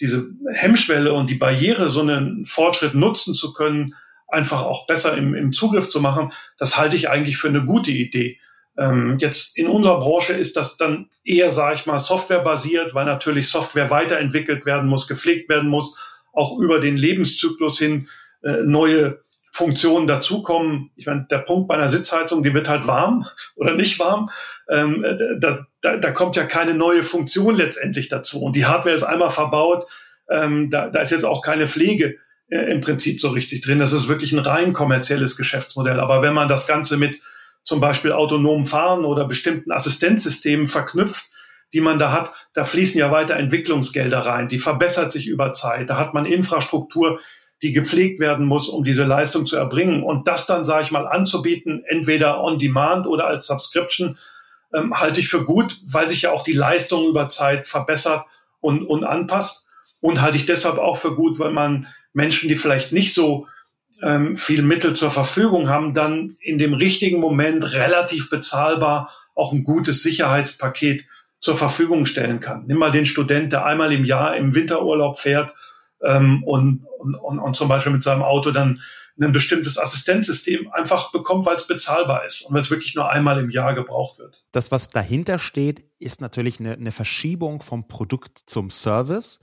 diese Hemmschwelle und die Barriere, so einen Fortschritt nutzen zu können, einfach auch besser im, im Zugriff zu machen, das halte ich eigentlich für eine gute Idee. Ähm, jetzt in unserer Branche ist das dann eher, sage ich mal, softwarebasiert, weil natürlich Software weiterentwickelt werden muss, gepflegt werden muss, auch über den Lebenszyklus hin äh, neue Funktionen dazukommen. Ich meine, der Punkt bei einer Sitzheizung, die wird halt warm oder nicht warm. Ähm, da, da, da kommt ja keine neue Funktion letztendlich dazu. Und die Hardware ist einmal verbaut. Ähm, da, da ist jetzt auch keine Pflege äh, im Prinzip so richtig drin. Das ist wirklich ein rein kommerzielles Geschäftsmodell. Aber wenn man das Ganze mit zum Beispiel autonomen Fahren oder bestimmten Assistenzsystemen verknüpft, die man da hat, da fließen ja weiter Entwicklungsgelder rein. Die verbessert sich über Zeit. Da hat man Infrastruktur, die gepflegt werden muss, um diese Leistung zu erbringen. Und das dann, sage ich mal, anzubieten, entweder on demand oder als Subscription, ähm, halte ich für gut, weil sich ja auch die Leistung über Zeit verbessert und, und anpasst. Und halte ich deshalb auch für gut, weil man Menschen, die vielleicht nicht so ähm, viel Mittel zur Verfügung haben, dann in dem richtigen Moment relativ bezahlbar auch ein gutes Sicherheitspaket zur Verfügung stellen kann. Nimm mal den Student, der einmal im Jahr im Winterurlaub fährt ähm, und, und, und, und zum Beispiel mit seinem Auto dann ein bestimmtes Assistenzsystem einfach bekommt, weil es bezahlbar ist und weil es wirklich nur einmal im Jahr gebraucht wird. Das, was dahinter steht, ist natürlich eine, eine Verschiebung vom Produkt zum Service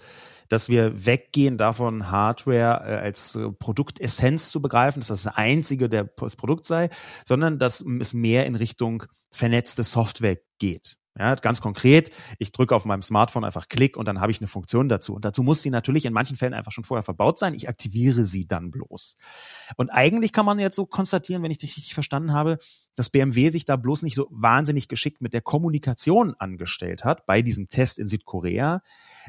dass wir weggehen davon, Hardware äh, als äh, Produktessenz zu begreifen, dass das das einzige der das Produkt sei, sondern dass es mehr in Richtung vernetzte Software geht. Ja, ganz konkret, ich drücke auf meinem Smartphone einfach Klick und dann habe ich eine Funktion dazu. Und dazu muss sie natürlich in manchen Fällen einfach schon vorher verbaut sein. Ich aktiviere sie dann bloß. Und eigentlich kann man jetzt so konstatieren, wenn ich dich richtig verstanden habe, dass BMW sich da bloß nicht so wahnsinnig geschickt mit der Kommunikation angestellt hat bei diesem Test in Südkorea,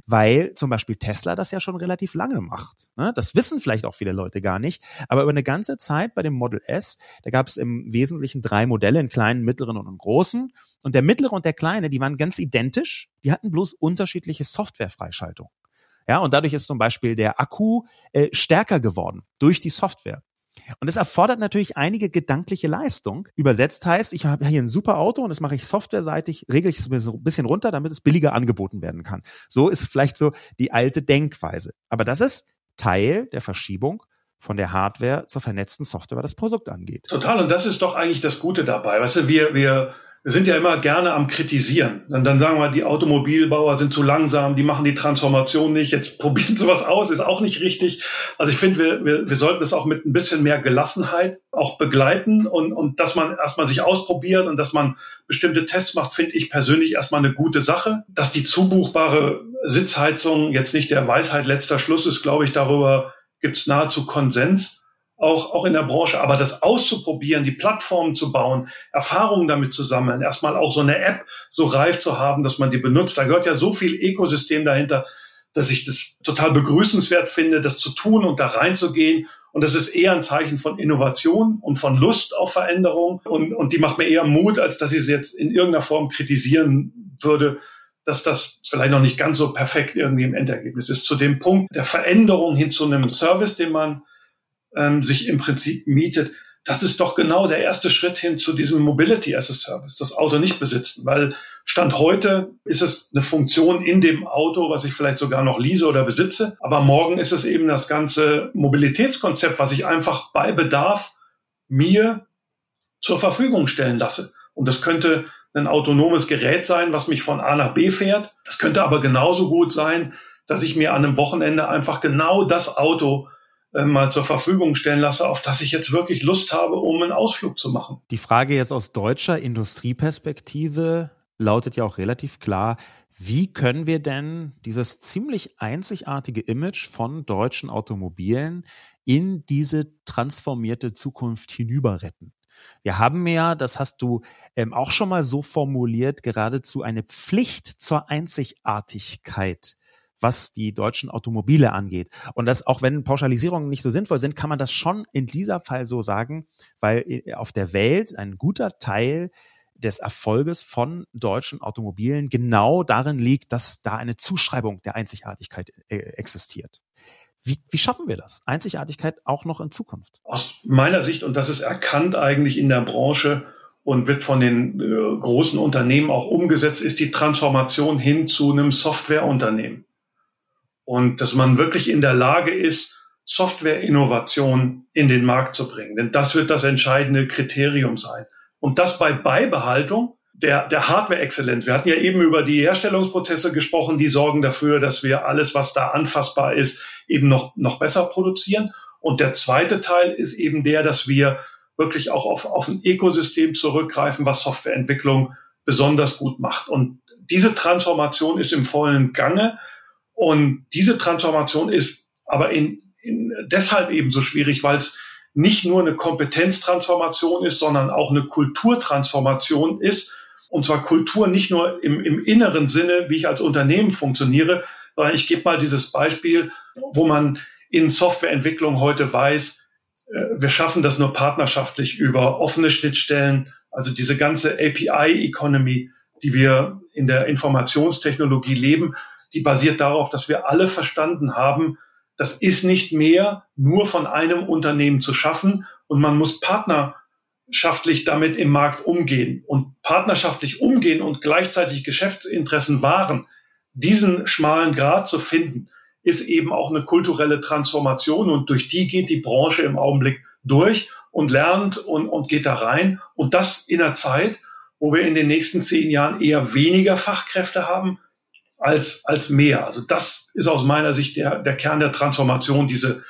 weil zum Beispiel Tesla das ja schon relativ lange macht. Ne? Das wissen vielleicht auch viele Leute gar nicht, aber über eine ganze Zeit bei dem Model S, da gab es im Wesentlichen drei Modelle, einen kleinen, mittleren und einen großen. Und der mittlere und der kleine, die waren ganz identisch, die hatten bloß unterschiedliche Softwarefreischaltung. Ja, und dadurch ist zum Beispiel der Akku äh, stärker geworden durch die Software. Und das erfordert natürlich einige gedankliche Leistung. Übersetzt heißt, ich habe hier ein super Auto und das mache ich softwareseitig, regle ich es ein bisschen runter, damit es billiger angeboten werden kann. So ist vielleicht so die alte Denkweise. Aber das ist Teil der Verschiebung von der Hardware zur vernetzten Software, was das Produkt angeht. Total. Und das ist doch eigentlich das Gute dabei. Weißt du, wir, wir wir sind ja immer gerne am Kritisieren. Und dann sagen wir, die Automobilbauer sind zu langsam, die machen die Transformation nicht, jetzt probieren sie was aus, ist auch nicht richtig. Also ich finde, wir, wir, wir sollten es auch mit ein bisschen mehr Gelassenheit auch begleiten und, und dass man erstmal sich ausprobiert und dass man bestimmte Tests macht, finde ich persönlich erstmal eine gute Sache. Dass die zubuchbare Sitzheizung jetzt nicht der Weisheit letzter Schluss ist, glaube ich, darüber gibt es nahezu Konsens auch, auch in der Branche. Aber das auszuprobieren, die Plattformen zu bauen, Erfahrungen damit zu sammeln, erstmal auch so eine App so reif zu haben, dass man die benutzt. Da gehört ja so viel Ökosystem dahinter, dass ich das total begrüßenswert finde, das zu tun und da reinzugehen. Und das ist eher ein Zeichen von Innovation und von Lust auf Veränderung. Und, und die macht mir eher Mut, als dass ich sie jetzt in irgendeiner Form kritisieren würde, dass das vielleicht noch nicht ganz so perfekt irgendwie im Endergebnis ist. Zu dem Punkt der Veränderung hin zu einem Service, den man ähm, sich im Prinzip mietet, das ist doch genau der erste Schritt hin zu diesem Mobility as a Service, das Auto nicht besitzen, weil Stand heute ist es eine Funktion in dem Auto, was ich vielleicht sogar noch lease oder besitze, aber morgen ist es eben das ganze Mobilitätskonzept, was ich einfach bei Bedarf mir zur Verfügung stellen lasse. Und das könnte ein autonomes Gerät sein, was mich von A nach B fährt. Das könnte aber genauso gut sein, dass ich mir an einem Wochenende einfach genau das Auto äh, mal zur Verfügung stellen lasse, auf das ich jetzt wirklich Lust habe, um einen Ausflug zu machen. Die Frage jetzt aus deutscher Industrieperspektive lautet ja auch relativ klar, wie können wir denn dieses ziemlich einzigartige Image von deutschen Automobilen in diese transformierte Zukunft hinüber retten? Wir haben ja, das hast du ähm, auch schon mal so formuliert, geradezu eine Pflicht zur Einzigartigkeit was die deutschen Automobile angeht. Und das, auch wenn Pauschalisierungen nicht so sinnvoll sind, kann man das schon in dieser Fall so sagen, weil äh, auf der Welt ein guter Teil des Erfolges von deutschen Automobilen genau darin liegt, dass da eine Zuschreibung der Einzigartigkeit äh, existiert. Wie, wie schaffen wir das? Einzigartigkeit auch noch in Zukunft? Aus meiner Sicht, und das ist erkannt eigentlich in der Branche und wird von den äh, großen Unternehmen auch umgesetzt, ist die Transformation hin zu einem Softwareunternehmen und dass man wirklich in der Lage ist, Software-Innovation in den Markt zu bringen. Denn das wird das entscheidende Kriterium sein. Und das bei Beibehaltung der, der Hardware-Exzellenz. Wir hatten ja eben über die Herstellungsprozesse gesprochen, die sorgen dafür, dass wir alles, was da anfassbar ist, eben noch, noch besser produzieren. Und der zweite Teil ist eben der, dass wir wirklich auch auf, auf ein Ökosystem zurückgreifen, was Softwareentwicklung besonders gut macht. Und diese Transformation ist im vollen Gange. Und diese Transformation ist aber in, in deshalb eben so schwierig, weil es nicht nur eine Kompetenztransformation ist, sondern auch eine Kulturtransformation ist. Und zwar Kultur nicht nur im, im inneren Sinne, wie ich als Unternehmen funktioniere, sondern ich gebe mal dieses Beispiel, wo man in Softwareentwicklung heute weiß, äh, wir schaffen das nur partnerschaftlich über offene Schnittstellen, also diese ganze API-Economy, die wir in der Informationstechnologie leben, die basiert darauf, dass wir alle verstanden haben, das ist nicht mehr nur von einem Unternehmen zu schaffen und man muss partnerschaftlich damit im Markt umgehen. Und partnerschaftlich umgehen und gleichzeitig Geschäftsinteressen wahren, diesen schmalen Grad zu finden, ist eben auch eine kulturelle Transformation und durch die geht die Branche im Augenblick durch und lernt und, und geht da rein. Und das in einer Zeit, wo wir in den nächsten zehn Jahren eher weniger Fachkräfte haben als, als mehr. Also das ist aus meiner Sicht der, der Kern der Transformation, diese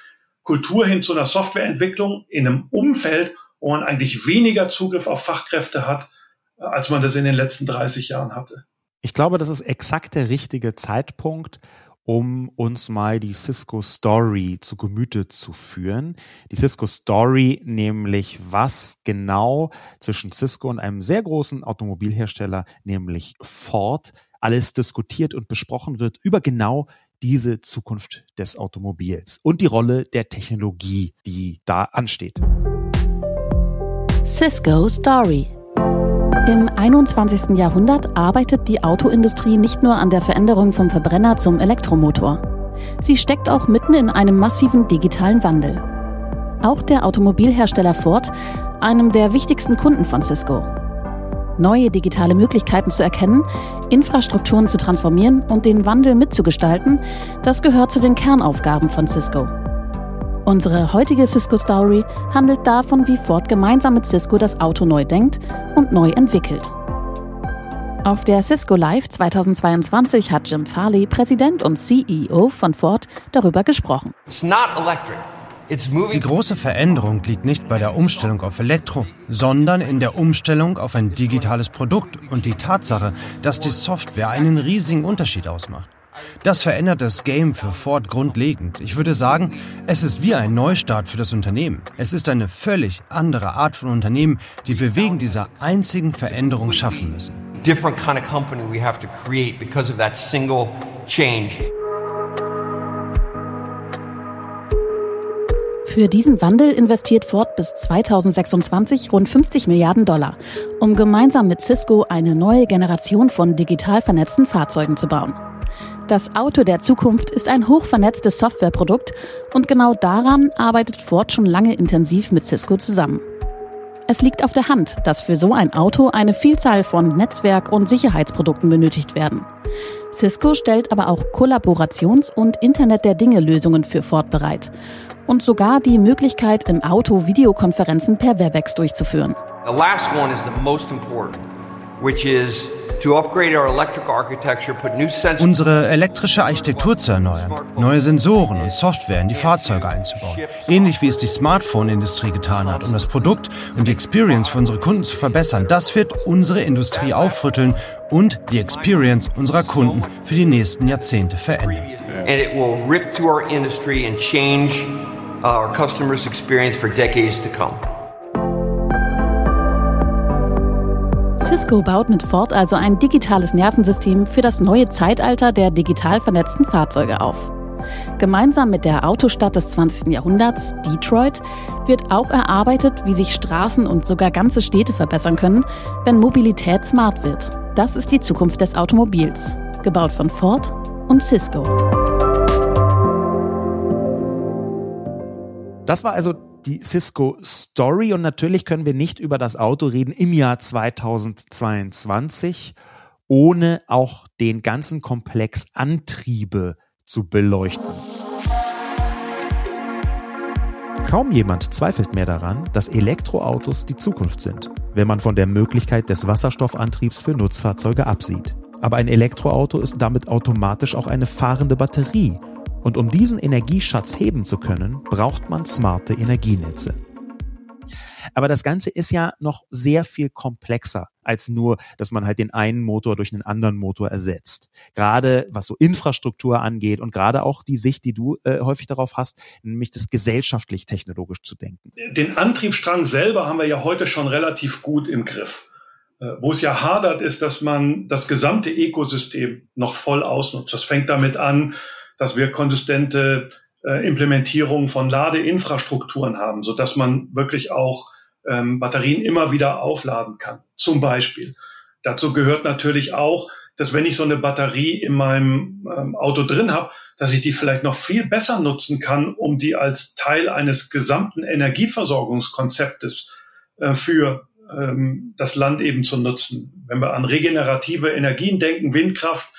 Kultur hin zu einer Softwareentwicklung in einem Umfeld, wo man eigentlich weniger Zugriff auf Fachkräfte hat, als man das in den letzten 30 Jahren hatte. Ich glaube, das ist exakt der richtige Zeitpunkt, um uns mal die Cisco Story zu Gemüte zu führen. Die Cisco Story, nämlich was genau zwischen Cisco und einem sehr großen Automobilhersteller, nämlich Ford, alles diskutiert und besprochen wird über genau diese Zukunft des Automobils und die Rolle der Technologie, die da ansteht. Cisco Story im 21. Jahrhundert arbeitet die Autoindustrie nicht nur an der Veränderung vom Verbrenner zum Elektromotor. Sie steckt auch mitten in einem massiven digitalen Wandel. Auch der Automobilhersteller Ford, einem der wichtigsten Kunden von Cisco. Neue digitale Möglichkeiten zu erkennen, Infrastrukturen zu transformieren und den Wandel mitzugestalten, das gehört zu den Kernaufgaben von Cisco. Unsere heutige Cisco Story handelt davon, wie Ford gemeinsam mit Cisco das Auto neu denkt und neu entwickelt. Auf der Cisco Live 2022 hat Jim Farley, Präsident und CEO von Ford, darüber gesprochen. Die große Veränderung liegt nicht bei der Umstellung auf Elektro, sondern in der Umstellung auf ein digitales Produkt und die Tatsache, dass die Software einen riesigen Unterschied ausmacht. Das verändert das Game für Ford grundlegend. Ich würde sagen, es ist wie ein Neustart für das Unternehmen. Es ist eine völlig andere Art von Unternehmen, die wir wegen dieser einzigen Veränderung schaffen müssen. Different kind of company we have to create because of that single change. Für diesen Wandel investiert Ford bis 2026 rund 50 Milliarden Dollar, um gemeinsam mit Cisco eine neue Generation von digital vernetzten Fahrzeugen zu bauen. Das Auto der Zukunft ist ein hochvernetztes Softwareprodukt und genau daran arbeitet Ford schon lange intensiv mit Cisco zusammen. Es liegt auf der Hand, dass für so ein Auto eine Vielzahl von Netzwerk- und Sicherheitsprodukten benötigt werden. Cisco stellt aber auch Kollaborations- und Internet der Dinge-Lösungen für Ford bereit und sogar die Möglichkeit, im Auto Videokonferenzen per Webex durchzuführen. The last one is the most important, which is Unsere elektrische Architektur zu erneuern, neue Sensoren und Software in die Fahrzeuge einzubauen. Ähnlich wie es die Smartphone-Industrie getan hat, um das Produkt und die Experience für unsere Kunden zu verbessern. Das wird unsere Industrie aufrütteln und die Experience unserer Kunden für die nächsten Jahrzehnte verändern. And it Cisco baut mit Ford also ein digitales Nervensystem für das neue Zeitalter der digital vernetzten Fahrzeuge auf. Gemeinsam mit der Autostadt des 20. Jahrhunderts, Detroit, wird auch erarbeitet, wie sich Straßen und sogar ganze Städte verbessern können, wenn Mobilität smart wird. Das ist die Zukunft des Automobils, gebaut von Ford und Cisco. Das war also die Cisco Story und natürlich können wir nicht über das Auto reden im Jahr 2022, ohne auch den ganzen Komplex Antriebe zu beleuchten. Kaum jemand zweifelt mehr daran, dass Elektroautos die Zukunft sind, wenn man von der Möglichkeit des Wasserstoffantriebs für Nutzfahrzeuge absieht. Aber ein Elektroauto ist damit automatisch auch eine fahrende Batterie und um diesen Energieschatz heben zu können, braucht man smarte Energienetze. Aber das Ganze ist ja noch sehr viel komplexer als nur, dass man halt den einen Motor durch einen anderen Motor ersetzt. Gerade was so Infrastruktur angeht und gerade auch die Sicht, die du äh, häufig darauf hast, nämlich das gesellschaftlich technologisch zu denken. Den Antriebsstrang selber haben wir ja heute schon relativ gut im Griff. Äh, wo es ja hadert, ist, dass man das gesamte Ökosystem noch voll ausnutzt. Das fängt damit an, dass wir konsistente äh, Implementierung von Ladeinfrastrukturen haben, so dass man wirklich auch ähm, Batterien immer wieder aufladen kann. Zum Beispiel. Dazu gehört natürlich auch, dass wenn ich so eine Batterie in meinem ähm, Auto drin habe, dass ich die vielleicht noch viel besser nutzen kann, um die als Teil eines gesamten Energieversorgungskonzeptes äh, für ähm, das Land eben zu nutzen. Wenn wir an regenerative Energien denken, Windkraft,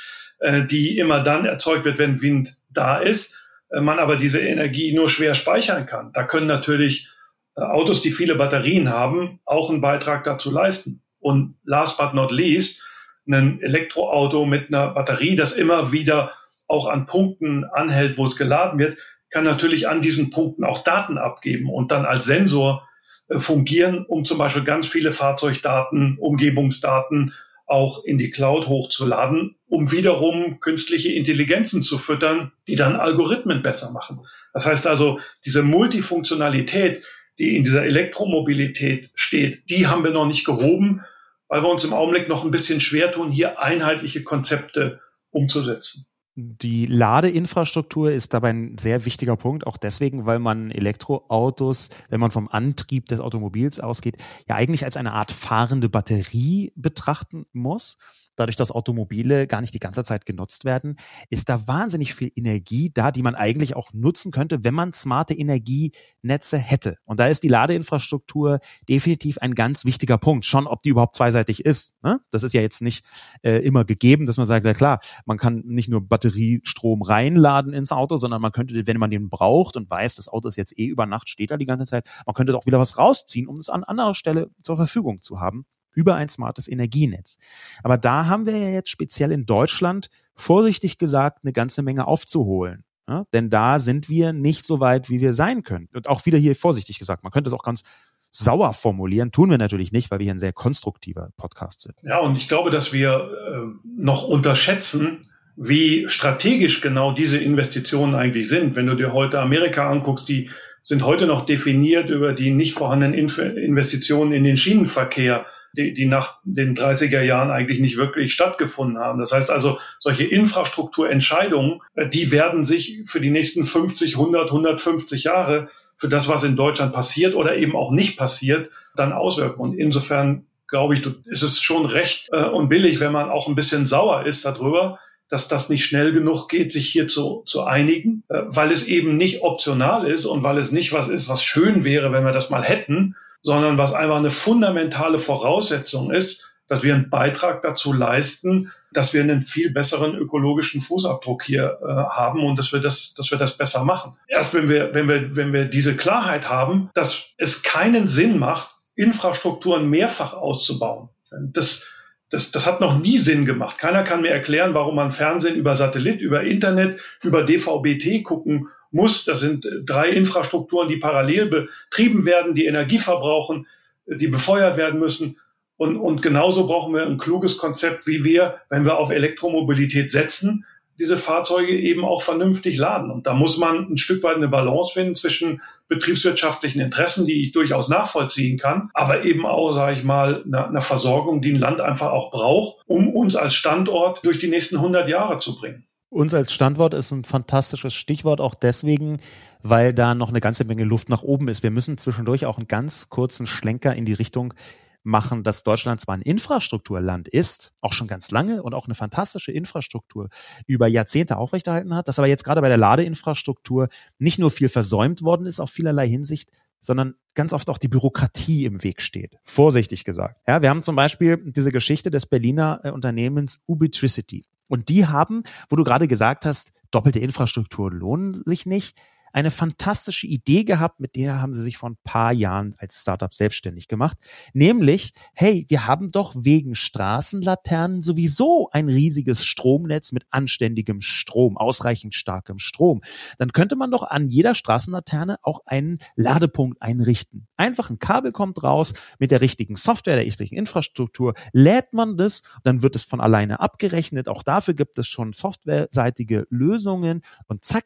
äh, die immer dann erzeugt wird, wenn Wind da ist, äh, man aber diese Energie nur schwer speichern kann. Da können natürlich äh, Autos, die viele Batterien haben, auch einen Beitrag dazu leisten. Und last but not least, ein Elektroauto mit einer Batterie, das immer wieder auch an Punkten anhält, wo es geladen wird, kann natürlich an diesen Punkten auch Daten abgeben und dann als Sensor fungieren, um zum Beispiel ganz viele Fahrzeugdaten, Umgebungsdaten auch in die Cloud hochzuladen, um wiederum künstliche Intelligenzen zu füttern, die dann Algorithmen besser machen. Das heißt also, diese Multifunktionalität, die in dieser Elektromobilität steht, die haben wir noch nicht gehoben, weil wir uns im Augenblick noch ein bisschen schwer tun, hier einheitliche Konzepte umzusetzen. Die Ladeinfrastruktur ist dabei ein sehr wichtiger Punkt, auch deswegen, weil man Elektroautos, wenn man vom Antrieb des Automobils ausgeht, ja eigentlich als eine Art fahrende Batterie betrachten muss dadurch, dass Automobile gar nicht die ganze Zeit genutzt werden, ist da wahnsinnig viel Energie da, die man eigentlich auch nutzen könnte, wenn man smarte Energienetze hätte. Und da ist die Ladeinfrastruktur definitiv ein ganz wichtiger Punkt. Schon, ob die überhaupt zweiseitig ist. Ne? Das ist ja jetzt nicht äh, immer gegeben, dass man sagt, ja klar, man kann nicht nur Batteriestrom reinladen ins Auto, sondern man könnte, wenn man den braucht und weiß, das Auto ist jetzt eh über Nacht, steht da die ganze Zeit, man könnte auch wieder was rausziehen, um es an anderer Stelle zur Verfügung zu haben über ein smartes Energienetz. Aber da haben wir ja jetzt speziell in Deutschland vorsichtig gesagt eine ganze Menge aufzuholen. Ja? Denn da sind wir nicht so weit, wie wir sein können. Und auch wieder hier vorsichtig gesagt, man könnte es auch ganz sauer formulieren, tun wir natürlich nicht, weil wir hier ein sehr konstruktiver Podcast sind. Ja, und ich glaube, dass wir äh, noch unterschätzen, wie strategisch genau diese Investitionen eigentlich sind. Wenn du dir heute Amerika anguckst, die sind heute noch definiert über die nicht vorhandenen Investitionen in den Schienenverkehr die, die nach den 30er Jahren eigentlich nicht wirklich stattgefunden haben. Das heißt also, solche Infrastrukturentscheidungen, äh, die werden sich für die nächsten 50, 100, 150 Jahre für das, was in Deutschland passiert oder eben auch nicht passiert, dann auswirken. Und insofern glaube ich, ist es schon recht äh, und billig, wenn man auch ein bisschen sauer ist darüber, dass das nicht schnell genug geht, sich hier zu, zu einigen, äh, weil es eben nicht optional ist und weil es nicht was ist, was schön wäre, wenn wir das mal hätten, sondern was einfach eine fundamentale Voraussetzung ist, dass wir einen Beitrag dazu leisten, dass wir einen viel besseren ökologischen Fußabdruck hier äh, haben und dass wir das, dass wir das besser machen. Erst wenn wir, wenn wir, wenn wir diese Klarheit haben, dass es keinen Sinn macht, Infrastrukturen mehrfach auszubauen. Das, das, das hat noch nie Sinn gemacht. Keiner kann mir erklären, warum man Fernsehen über Satellit, über Internet, über DVB-T gucken muss. Das sind äh, drei Infrastrukturen, die parallel betrieben werden, die Energie verbrauchen, äh, die befeuert werden müssen. Und, und genauso brauchen wir ein kluges Konzept, wie wir, wenn wir auf Elektromobilität setzen, diese Fahrzeuge eben auch vernünftig laden. Und da muss man ein Stück weit eine Balance finden zwischen betriebswirtschaftlichen Interessen, die ich durchaus nachvollziehen kann, aber eben auch, sage ich mal, einer, einer Versorgung, die ein Land einfach auch braucht, um uns als Standort durch die nächsten 100 Jahre zu bringen. Uns als Standort ist ein fantastisches Stichwort, auch deswegen, weil da noch eine ganze Menge Luft nach oben ist. Wir müssen zwischendurch auch einen ganz kurzen Schlenker in die Richtung machen, dass Deutschland zwar ein Infrastrukturland ist, auch schon ganz lange und auch eine fantastische Infrastruktur über Jahrzehnte aufrechterhalten hat, dass aber jetzt gerade bei der Ladeinfrastruktur nicht nur viel versäumt worden ist auf vielerlei Hinsicht, sondern ganz oft auch die Bürokratie im Weg steht. Vorsichtig gesagt. Ja, wir haben zum Beispiel diese Geschichte des Berliner äh, Unternehmens Ubitricity. Und die haben, wo du gerade gesagt hast, doppelte Infrastruktur lohnen sich nicht, eine fantastische Idee gehabt, mit der haben sie sich vor ein paar Jahren als Startup selbstständig gemacht. Nämlich, hey, wir haben doch wegen Straßenlaternen sowieso ein riesiges Stromnetz mit anständigem Strom, ausreichend starkem Strom. Dann könnte man doch an jeder Straßenlaterne auch einen Ladepunkt einrichten. Einfach ein Kabel kommt raus mit der richtigen Software, der richtigen Infrastruktur, lädt man das, dann wird es von alleine abgerechnet. Auch dafür gibt es schon softwareseitige Lösungen und zack,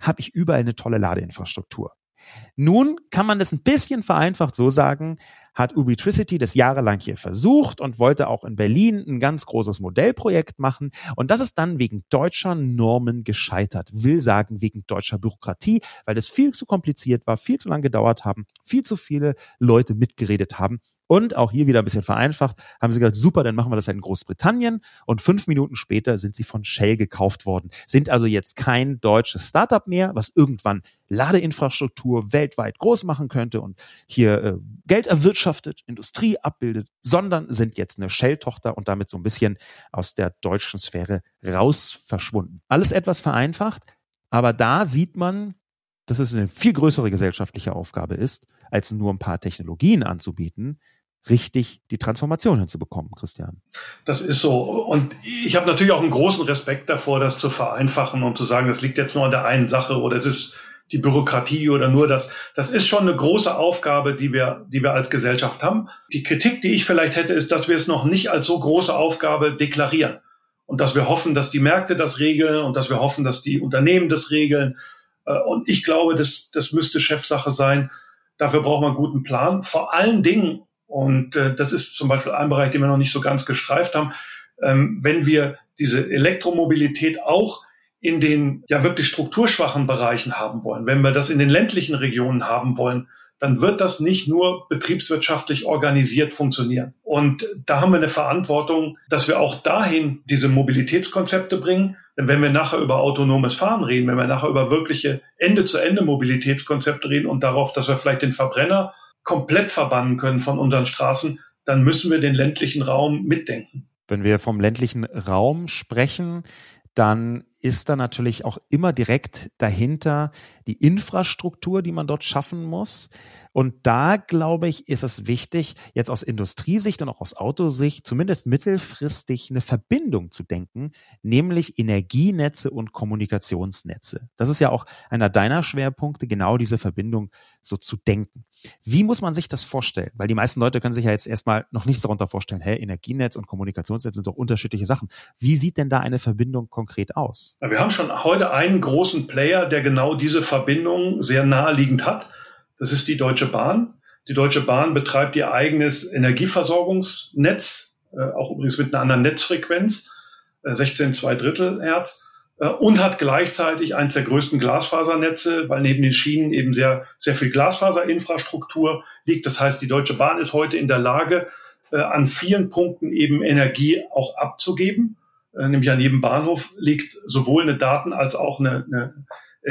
habe ich überall eine tolle Ladeinfrastruktur. Nun kann man das ein bisschen vereinfacht so sagen, hat Ubitricity das jahrelang hier versucht und wollte auch in Berlin ein ganz großes Modellprojekt machen. Und das ist dann wegen deutscher Normen gescheitert. Will sagen, wegen deutscher Bürokratie, weil das viel zu kompliziert war, viel zu lange gedauert haben, viel zu viele Leute mitgeredet haben. Und auch hier wieder ein bisschen vereinfacht, haben sie gesagt, super, dann machen wir das halt in Großbritannien. Und fünf Minuten später sind sie von Shell gekauft worden. Sind also jetzt kein deutsches Startup mehr, was irgendwann Ladeinfrastruktur weltweit groß machen könnte und hier äh, Geld erwirtschaftet, Industrie abbildet, sondern sind jetzt eine Shell-Tochter und damit so ein bisschen aus der deutschen Sphäre raus verschwunden. Alles etwas vereinfacht. Aber da sieht man, dass es eine viel größere gesellschaftliche Aufgabe ist, als nur ein paar Technologien anzubieten, richtig die Transformation hinzubekommen, Christian. Das ist so. Und ich habe natürlich auch einen großen Respekt davor, das zu vereinfachen und zu sagen, das liegt jetzt nur an der einen Sache oder es ist die Bürokratie oder nur das. Das ist schon eine große Aufgabe, die wir, die wir als Gesellschaft haben. Die Kritik, die ich vielleicht hätte, ist, dass wir es noch nicht als so große Aufgabe deklarieren. Und dass wir hoffen, dass die Märkte das regeln und dass wir hoffen, dass die Unternehmen das regeln. Äh, und ich glaube, das, das müsste Chefsache sein. Dafür braucht man einen guten Plan. Vor allen Dingen, und äh, das ist zum Beispiel ein Bereich, den wir noch nicht so ganz gestreift haben, ähm, wenn wir diese Elektromobilität auch in den ja wirklich strukturschwachen Bereichen haben wollen, wenn wir das in den ländlichen Regionen haben wollen, dann wird das nicht nur betriebswirtschaftlich organisiert funktionieren. Und da haben wir eine Verantwortung, dass wir auch dahin diese Mobilitätskonzepte bringen. Denn wenn wir nachher über autonomes Fahren reden, wenn wir nachher über wirkliche Ende-zu-Ende-Mobilitätskonzepte reden und darauf, dass wir vielleicht den Verbrenner komplett verbannen können von unseren Straßen, dann müssen wir den ländlichen Raum mitdenken. Wenn wir vom ländlichen Raum sprechen, dann ist da natürlich auch immer direkt dahinter die Infrastruktur, die man dort schaffen muss. Und da, glaube ich, ist es wichtig, jetzt aus Industriesicht und auch aus Autosicht zumindest mittelfristig eine Verbindung zu denken, nämlich Energienetze und Kommunikationsnetze. Das ist ja auch einer deiner Schwerpunkte, genau diese Verbindung so zu denken. Wie muss man sich das vorstellen? Weil die meisten Leute können sich ja jetzt erstmal noch nichts darunter vorstellen. Hä, Energienetz und Kommunikationsnetz sind doch unterschiedliche Sachen. Wie sieht denn da eine Verbindung konkret aus? Wir haben schon heute einen großen Player, der genau diese Verbindung sehr naheliegend hat. Das ist die Deutsche Bahn. Die Deutsche Bahn betreibt ihr eigenes Energieversorgungsnetz, äh, auch übrigens mit einer anderen Netzfrequenz, äh, 16,2 Drittel Hertz äh, und hat gleichzeitig eines der größten Glasfasernetze, weil neben den Schienen eben sehr, sehr viel Glasfaserinfrastruktur liegt. Das heißt, die Deutsche Bahn ist heute in der Lage, äh, an vielen Punkten eben Energie auch abzugeben. Äh, nämlich an jedem Bahnhof liegt sowohl eine Daten- als auch eine, eine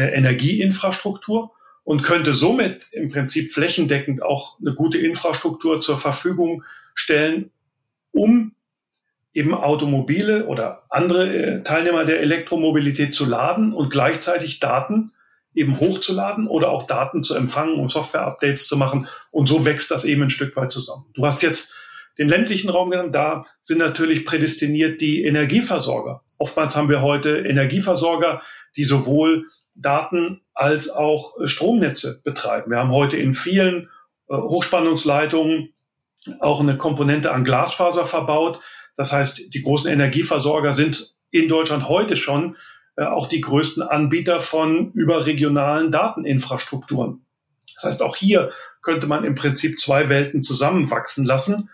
Energieinfrastruktur und könnte somit im Prinzip flächendeckend auch eine gute Infrastruktur zur Verfügung stellen, um eben Automobile oder andere äh, Teilnehmer der Elektromobilität zu laden und gleichzeitig Daten eben hochzuladen oder auch Daten zu empfangen und Software-Updates zu machen. Und so wächst das eben ein Stück weit zusammen. Du hast jetzt den ländlichen Raum genannt. Da sind natürlich prädestiniert die Energieversorger. Oftmals haben wir heute Energieversorger, die sowohl Daten als auch äh, Stromnetze betreiben. Wir haben heute in vielen äh, Hochspannungsleitungen auch eine Komponente an Glasfaser verbaut. Das heißt, die großen Energieversorger sind in Deutschland heute schon äh, auch die größten Anbieter von überregionalen Dateninfrastrukturen. Das heißt, auch hier könnte man im Prinzip zwei Welten zusammenwachsen lassen,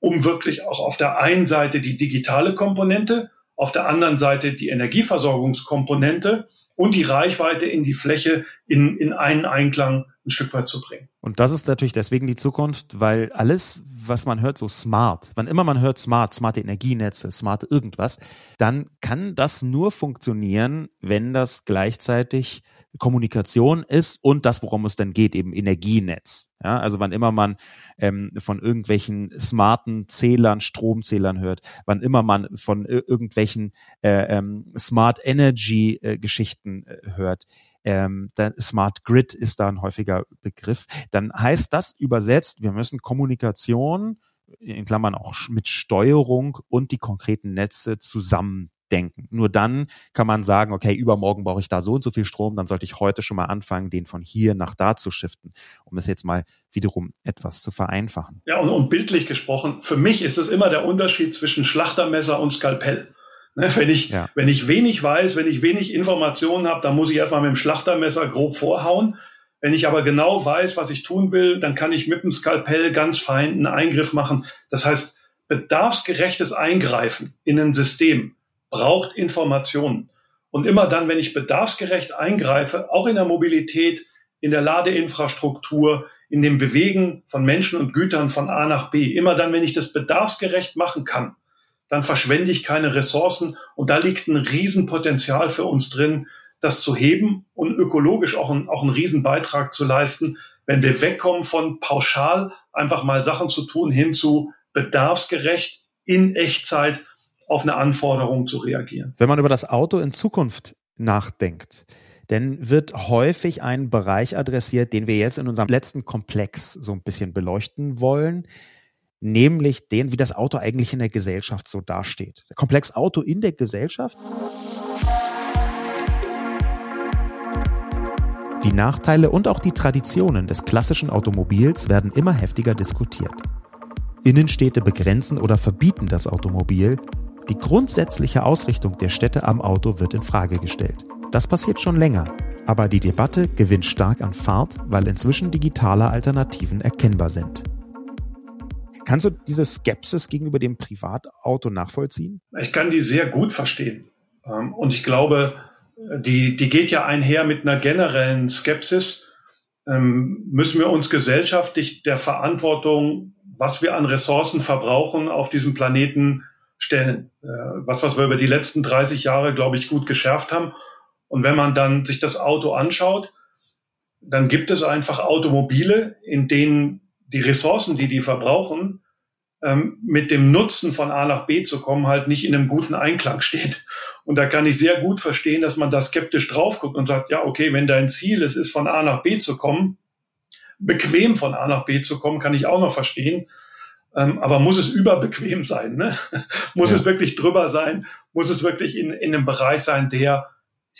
um wirklich auch auf der einen Seite die digitale Komponente, auf der anderen Seite die Energieversorgungskomponente und die Reichweite in die Fläche in, in einen Einklang ein Stück weit zu bringen. Und das ist natürlich deswegen die Zukunft, weil alles, was man hört, so smart, wann immer man hört smart, smarte Energienetze, smarte irgendwas, dann kann das nur funktionieren, wenn das gleichzeitig Kommunikation ist und das, worum es dann geht, eben Energienetz. Ja, also wann immer man ähm, von irgendwelchen smarten Zählern, Stromzählern hört, wann immer man von irgendwelchen äh, ähm, Smart Energy äh, Geschichten äh, hört, ähm, Smart Grid ist da ein häufiger Begriff, dann heißt das übersetzt, wir müssen Kommunikation in Klammern auch mit Steuerung und die konkreten Netze zusammen denken. Nur dann kann man sagen, okay, übermorgen brauche ich da so und so viel Strom, dann sollte ich heute schon mal anfangen, den von hier nach da zu shiften, um es jetzt mal wiederum etwas zu vereinfachen. Ja, und, und bildlich gesprochen, für mich ist es immer der Unterschied zwischen Schlachtermesser und Skalpell. Ne, wenn ich, ja. wenn ich wenig weiß, wenn ich wenig Informationen habe, dann muss ich erstmal mit dem Schlachtermesser grob vorhauen. Wenn ich aber genau weiß, was ich tun will, dann kann ich mit dem Skalpell ganz fein einen Eingriff machen. Das heißt, bedarfsgerechtes Eingreifen in ein System braucht Informationen. Und immer dann, wenn ich bedarfsgerecht eingreife, auch in der Mobilität, in der Ladeinfrastruktur, in dem Bewegen von Menschen und Gütern von A nach B, immer dann, wenn ich das bedarfsgerecht machen kann, dann verschwende ich keine Ressourcen. Und da liegt ein Riesenpotenzial für uns drin, das zu heben und ökologisch auch, ein, auch einen Riesenbeitrag zu leisten, wenn wir wegkommen von pauschal einfach mal Sachen zu tun hin zu bedarfsgerecht in Echtzeit auf eine Anforderung zu reagieren. Wenn man über das Auto in Zukunft nachdenkt, denn wird häufig ein Bereich adressiert, den wir jetzt in unserem letzten Komplex so ein bisschen beleuchten wollen, nämlich den, wie das Auto eigentlich in der Gesellschaft so dasteht. Der Komplex Auto in der Gesellschaft. Die Nachteile und auch die Traditionen des klassischen Automobils werden immer heftiger diskutiert. Innenstädte begrenzen oder verbieten das Automobil. Die grundsätzliche Ausrichtung der Städte am Auto wird in Frage gestellt. Das passiert schon länger, aber die Debatte gewinnt stark an Fahrt, weil inzwischen digitale Alternativen erkennbar sind. Kannst du diese Skepsis gegenüber dem Privatauto nachvollziehen? Ich kann die sehr gut verstehen. Ähm, und ich glaube, die, die geht ja einher mit einer generellen Skepsis. Ähm, müssen wir uns gesellschaftlich der Verantwortung, was wir an Ressourcen verbrauchen, auf diesem Planeten stellen? Äh, was, was wir über die letzten 30 Jahre, glaube ich, gut geschärft haben. Und wenn man dann sich das Auto anschaut, dann gibt es einfach Automobile, in denen die Ressourcen, die die verbrauchen, ähm, mit dem Nutzen von A nach B zu kommen, halt nicht in einem guten Einklang steht. Und da kann ich sehr gut verstehen, dass man da skeptisch drauf guckt und sagt, ja, okay, wenn dein Ziel es ist, von A nach B zu kommen, bequem von A nach B zu kommen, kann ich auch noch verstehen. Ähm, aber muss es überbequem sein? Ne? muss ja. es wirklich drüber sein? Muss es wirklich in, in einem Bereich sein, der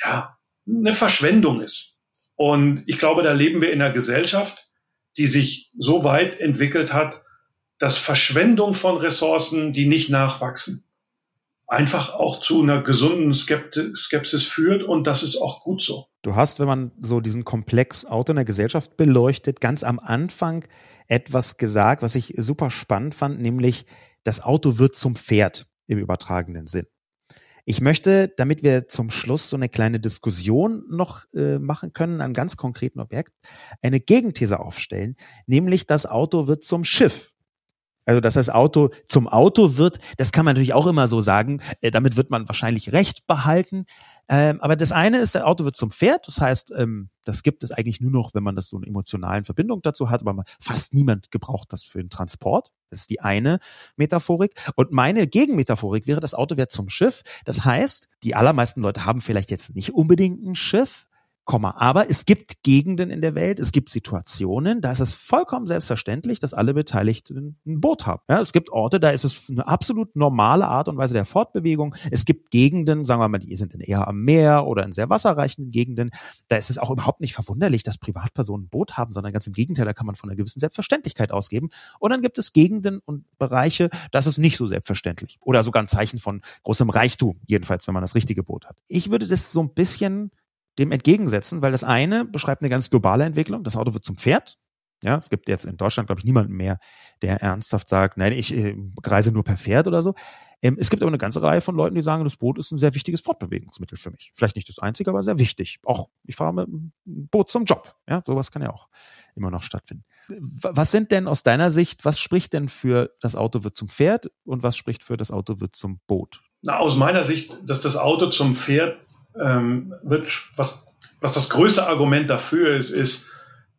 ja eine Verschwendung ist? Und ich glaube, da leben wir in einer Gesellschaft, die sich so weit entwickelt hat, dass Verschwendung von Ressourcen, die nicht nachwachsen, einfach auch zu einer gesunden Skepsis führt und das ist auch gut so. Du hast, wenn man so diesen Komplex Auto in der Gesellschaft beleuchtet, ganz am Anfang etwas gesagt, was ich super spannend fand, nämlich das Auto wird zum Pferd im übertragenen Sinn. Ich möchte, damit wir zum Schluss so eine kleine Diskussion noch äh, machen können, an ganz konkreten Objekt, eine Gegenthese aufstellen, nämlich das Auto wird zum Schiff. Also, dass das Auto zum Auto wird, das kann man natürlich auch immer so sagen. Äh, damit wird man wahrscheinlich Recht behalten. Ähm, aber das eine ist, das Auto wird zum Pferd. Das heißt, ähm, das gibt es eigentlich nur noch, wenn man das so eine emotionalen Verbindung dazu hat. Aber fast niemand gebraucht das für den Transport. Das ist die eine Metaphorik. Und meine Gegenmetaphorik wäre, das Auto wird zum Schiff. Das heißt, die allermeisten Leute haben vielleicht jetzt nicht unbedingt ein Schiff, Komma. Aber es gibt Gegenden in der Welt, es gibt Situationen, da ist es vollkommen selbstverständlich, dass alle Beteiligten ein Boot haben. Ja, es gibt Orte, da ist es eine absolut normale Art und Weise der Fortbewegung. Es gibt Gegenden, sagen wir mal, die sind eher am Meer oder in sehr wasserreichen Gegenden. Da ist es auch überhaupt nicht verwunderlich, dass Privatpersonen ein Boot haben, sondern ganz im Gegenteil, da kann man von einer gewissen Selbstverständlichkeit ausgeben. Und dann gibt es Gegenden und Bereiche, da ist nicht so selbstverständlich. Oder sogar ein Zeichen von großem Reichtum, jedenfalls, wenn man das richtige Boot hat. Ich würde das so ein bisschen dem entgegensetzen, weil das eine beschreibt eine ganz globale Entwicklung. Das Auto wird zum Pferd. Ja, es gibt jetzt in Deutschland, glaube ich, niemanden mehr, der ernsthaft sagt, nein, ich äh, reise nur per Pferd oder so. Ähm, es gibt aber eine ganze Reihe von Leuten, die sagen, das Boot ist ein sehr wichtiges Fortbewegungsmittel für mich. Vielleicht nicht das einzige, aber sehr wichtig. Auch ich fahre mit einem Boot zum Job. Ja, sowas kann ja auch immer noch stattfinden. Was sind denn aus deiner Sicht, was spricht denn für das Auto wird zum Pferd und was spricht für das Auto wird zum Boot? Na, aus meiner Sicht, dass das Auto zum Pferd ähm, wird, was, was das größte Argument dafür ist, ist,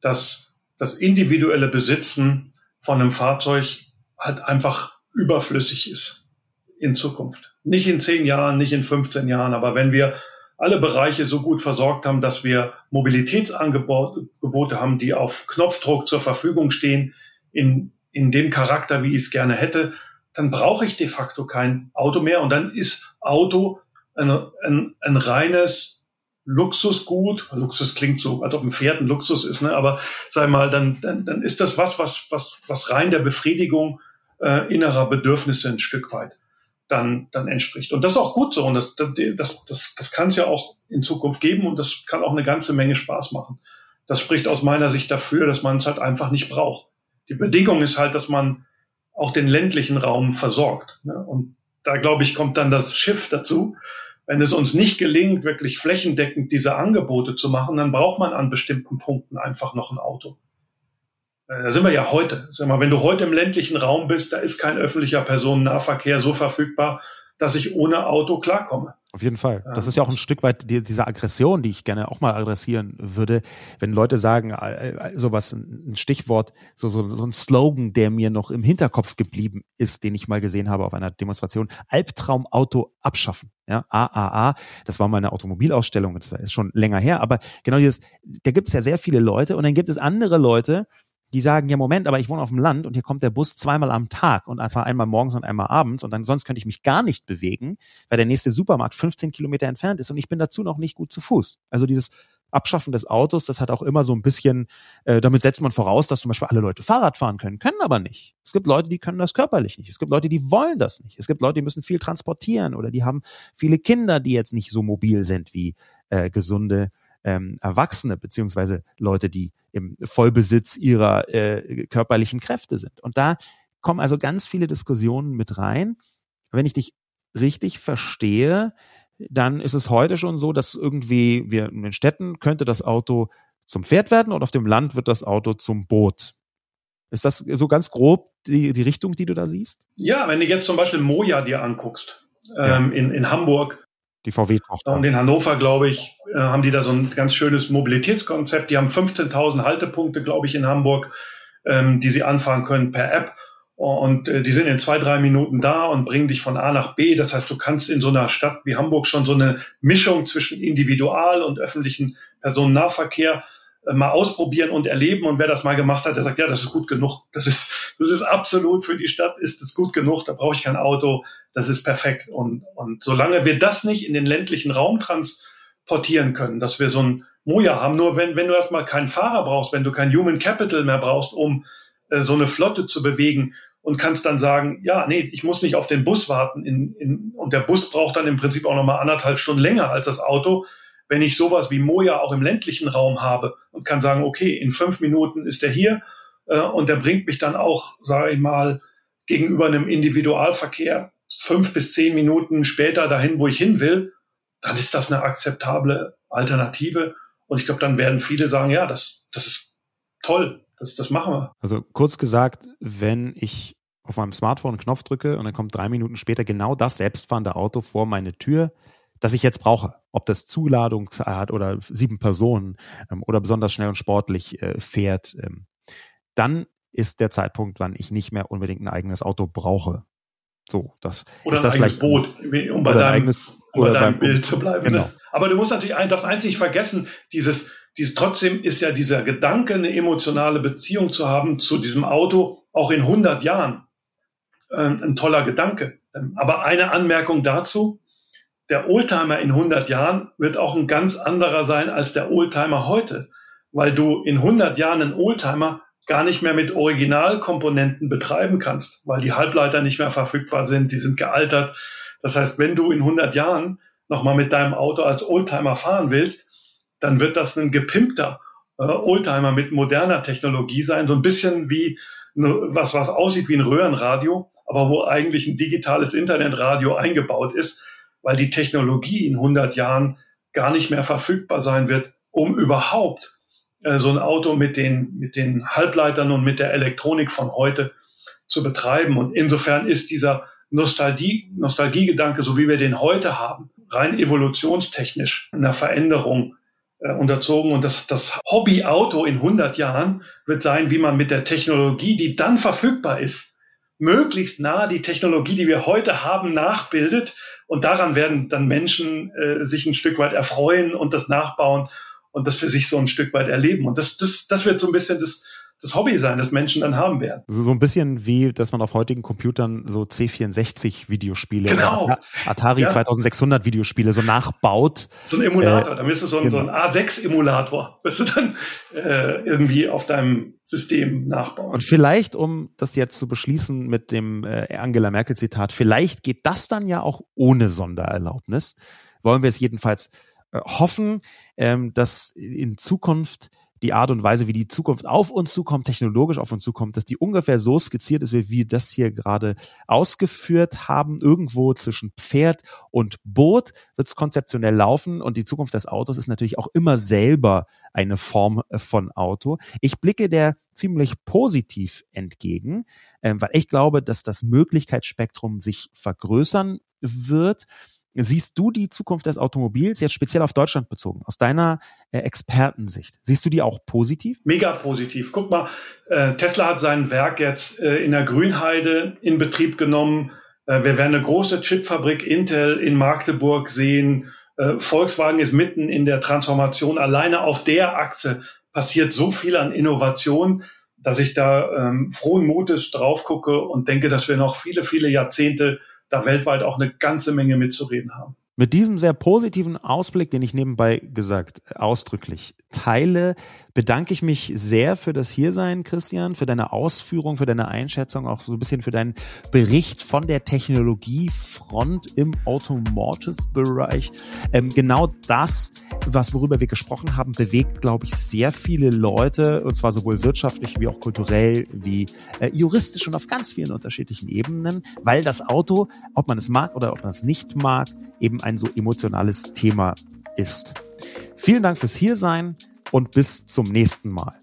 dass das individuelle Besitzen von einem Fahrzeug halt einfach überflüssig ist in Zukunft. Nicht in zehn Jahren, nicht in 15 Jahren, aber wenn wir alle Bereiche so gut versorgt haben, dass wir Mobilitätsangebote haben, die auf Knopfdruck zur Verfügung stehen, in, in dem Charakter, wie ich es gerne hätte, dann brauche ich de facto kein Auto mehr und dann ist Auto ein, ein, ein reines Luxusgut. Luxus klingt so, als ob ein Pferd ein Luxus ist, ne? aber sag mal, dann, dann, dann ist das was, was, was, was rein der Befriedigung äh, innerer Bedürfnisse ein Stück weit dann, dann entspricht. Und das ist auch gut so und das, das, das, das, das kann es ja auch in Zukunft geben und das kann auch eine ganze Menge Spaß machen. Das spricht aus meiner Sicht dafür, dass man es halt einfach nicht braucht. Die Bedingung ist halt, dass man auch den ländlichen Raum versorgt. Ne? Und da glaube ich, kommt dann das Schiff dazu, wenn es uns nicht gelingt, wirklich flächendeckend diese Angebote zu machen, dann braucht man an bestimmten Punkten einfach noch ein Auto. Äh, da sind wir ja heute. Sag mal, wenn du heute im ländlichen Raum bist, da ist kein öffentlicher Personennahverkehr so verfügbar, dass ich ohne Auto klarkomme. Auf jeden Fall. Das ist ja auch ein Stück weit die, diese Aggression, die ich gerne auch mal adressieren würde, wenn Leute sagen, äh, äh, sowas, ein Stichwort, so, so, so ein Slogan, der mir noch im Hinterkopf geblieben ist, den ich mal gesehen habe auf einer Demonstration, Albtraumauto abschaffen. Ja, AAA, das war mal eine Automobilausstellung, das ist schon länger her, aber genau dieses, da gibt es ja sehr viele Leute und dann gibt es andere Leute, die sagen, ja Moment, aber ich wohne auf dem Land und hier kommt der Bus zweimal am Tag und zwar einmal morgens und einmal abends und dann sonst könnte ich mich gar nicht bewegen, weil der nächste Supermarkt 15 Kilometer entfernt ist und ich bin dazu noch nicht gut zu Fuß. Also dieses Abschaffen des Autos, das hat auch immer so ein bisschen, äh, damit setzt man voraus, dass zum Beispiel alle Leute Fahrrad fahren können, können aber nicht. Es gibt Leute, die können das körperlich nicht. Es gibt Leute, die wollen das nicht. Es gibt Leute, die müssen viel transportieren oder die haben viele Kinder, die jetzt nicht so mobil sind wie äh, gesunde ähm, Erwachsene beziehungsweise Leute, die im Vollbesitz ihrer äh, körperlichen Kräfte sind. Und da kommen also ganz viele Diskussionen mit rein. Wenn ich dich richtig verstehe, dann ist es heute schon so, dass irgendwie wir in den Städten könnte das Auto zum Pferd werden und auf dem Land wird das Auto zum Boot. Ist das so ganz grob die, die Richtung, die du da siehst? Ja, wenn du jetzt zum Beispiel Moja dir anguckst, ja. ähm, in, in Hamburg, die VW-Tochter. Und in Hannover, glaube ich, äh, haben die da so ein ganz schönes Mobilitätskonzept. Die haben 15.000 Haltepunkte, glaube ich, in Hamburg, ähm, die sie anfahren können per App. Und äh, die sind in zwei, drei Minuten da und bringen dich von A nach B. Das heißt, du kannst in so einer Stadt wie Hamburg schon so eine Mischung zwischen Individual- und öffentlichen Personennahverkehr mal ausprobieren und erleben. Und wer das mal gemacht hat, der sagt, ja, das ist gut genug. Das ist, das ist absolut für die Stadt, ist es gut genug. Da brauche ich kein Auto. Das ist perfekt. Und, und solange wir das nicht in den ländlichen Raum transportieren können, dass wir so ein Moja haben, nur wenn, wenn du erstmal keinen Fahrer brauchst, wenn du kein Human Capital mehr brauchst, um äh, so eine Flotte zu bewegen und kannst dann sagen, ja, nee, ich muss nicht auf den Bus warten in, in, und der Bus braucht dann im Prinzip auch nochmal anderthalb Stunden länger als das Auto, wenn ich sowas wie Moja auch im ländlichen Raum habe und kann sagen, okay, in fünf Minuten ist er hier äh, und der bringt mich dann auch, sage ich mal, gegenüber einem Individualverkehr fünf bis zehn Minuten später dahin, wo ich hin will, dann ist das eine akzeptable Alternative. Und ich glaube, dann werden viele sagen, ja, das, das ist toll, das, das machen wir. Also kurz gesagt, wenn ich auf meinem Smartphone einen Knopf drücke und dann kommt drei Minuten später genau das selbstfahrende Auto vor meine Tür, das ich jetzt brauche. Ob das Zuladung hat oder sieben Personen ähm, oder besonders schnell und sportlich äh, fährt, ähm, dann ist der Zeitpunkt, wann ich nicht mehr unbedingt ein eigenes Auto brauche. So, das oder ist das ein eigenes Boot, um bei deinem, eigenes, um bei deinem Bild zu bleiben. Genau. Ne? Aber du musst natürlich ein, das einzig vergessen, dieses, dieses, trotzdem ist ja dieser Gedanke, eine emotionale Beziehung zu haben zu diesem Auto, auch in 100 Jahren, äh, ein toller Gedanke. Ähm, aber eine Anmerkung dazu, der Oldtimer in 100 Jahren wird auch ein ganz anderer sein als der Oldtimer heute, weil du in 100 Jahren einen Oldtimer gar nicht mehr mit Originalkomponenten betreiben kannst, weil die Halbleiter nicht mehr verfügbar sind, die sind gealtert. Das heißt, wenn du in 100 Jahren nochmal mit deinem Auto als Oldtimer fahren willst, dann wird das ein gepimpter äh, Oldtimer mit moderner Technologie sein, so ein bisschen wie was, was aussieht wie ein Röhrenradio, aber wo eigentlich ein digitales Internetradio eingebaut ist weil die Technologie in 100 Jahren gar nicht mehr verfügbar sein wird, um überhaupt äh, so ein Auto mit den, mit den Halbleitern und mit der Elektronik von heute zu betreiben. Und insofern ist dieser Nostalgie, Nostalgiegedanke, so wie wir den heute haben, rein evolutionstechnisch einer Veränderung äh, unterzogen. Und das, das Hobbyauto in 100 Jahren wird sein, wie man mit der Technologie, die dann verfügbar ist, möglichst nah die Technologie, die wir heute haben, nachbildet. Und daran werden dann Menschen äh, sich ein Stück weit erfreuen und das nachbauen und das für sich so ein Stück weit erleben. Und das, das, das wird so ein bisschen das, das Hobby sein, das Menschen dann haben werden. So, so ein bisschen wie, dass man auf heutigen Computern so C64 Videospiele genau. oder Atari ja. 2600 Videospiele so nachbaut. So ein Emulator, äh, dann bist du so ein, genau. so ein A6-Emulator, wirst du dann äh, irgendwie auf deinem System nachbauen. Und vielleicht, um das jetzt zu beschließen mit dem äh, Angela Merkel Zitat, vielleicht geht das dann ja auch ohne Sondererlaubnis. Wollen wir es jedenfalls äh, hoffen, ähm, dass in Zukunft die Art und Weise, wie die Zukunft auf uns zukommt, technologisch auf uns zukommt, dass die ungefähr so skizziert ist, wie wir das hier gerade ausgeführt haben. Irgendwo zwischen Pferd und Boot wird es konzeptionell laufen und die Zukunft des Autos ist natürlich auch immer selber eine Form äh, von Auto. Ich blicke der ziemlich positiv entgegen, äh, weil ich glaube, dass das Möglichkeitsspektrum sich vergrößern wird. Siehst du die Zukunft des Automobils jetzt speziell auf Deutschland bezogen, aus deiner äh, Expertensicht? Siehst du die auch positiv? Mega positiv. Guck mal, äh, Tesla hat sein Werk jetzt äh, in der Grünheide in Betrieb genommen. Äh, wir werden eine große Chipfabrik Intel in Magdeburg sehen. Äh, Volkswagen ist mitten in der Transformation. Alleine auf der Achse passiert so viel an Innovation, dass ich da ähm, frohen Mutes drauf gucke und denke, dass wir noch viele, viele Jahrzehnte da weltweit auch eine ganze Menge mitzureden haben. Mit diesem sehr positiven Ausblick, den ich nebenbei gesagt ausdrücklich teile, bedanke ich mich sehr für das Hiersein, Christian, für deine Ausführung, für deine Einschätzung, auch so ein bisschen für deinen Bericht von der Technologiefront im Automotive-Bereich. Ähm, genau das, was worüber wir gesprochen haben, bewegt, glaube ich, sehr viele Leute, und zwar sowohl wirtschaftlich wie auch kulturell, wie äh, juristisch und auf ganz vielen unterschiedlichen Ebenen, weil das Auto, ob man es mag oder ob man es nicht mag, eben ein so emotionales Thema ist. Vielen Dank fürs Hiersein und bis zum nächsten Mal.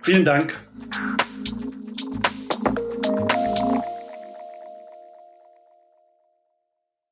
Vielen Dank.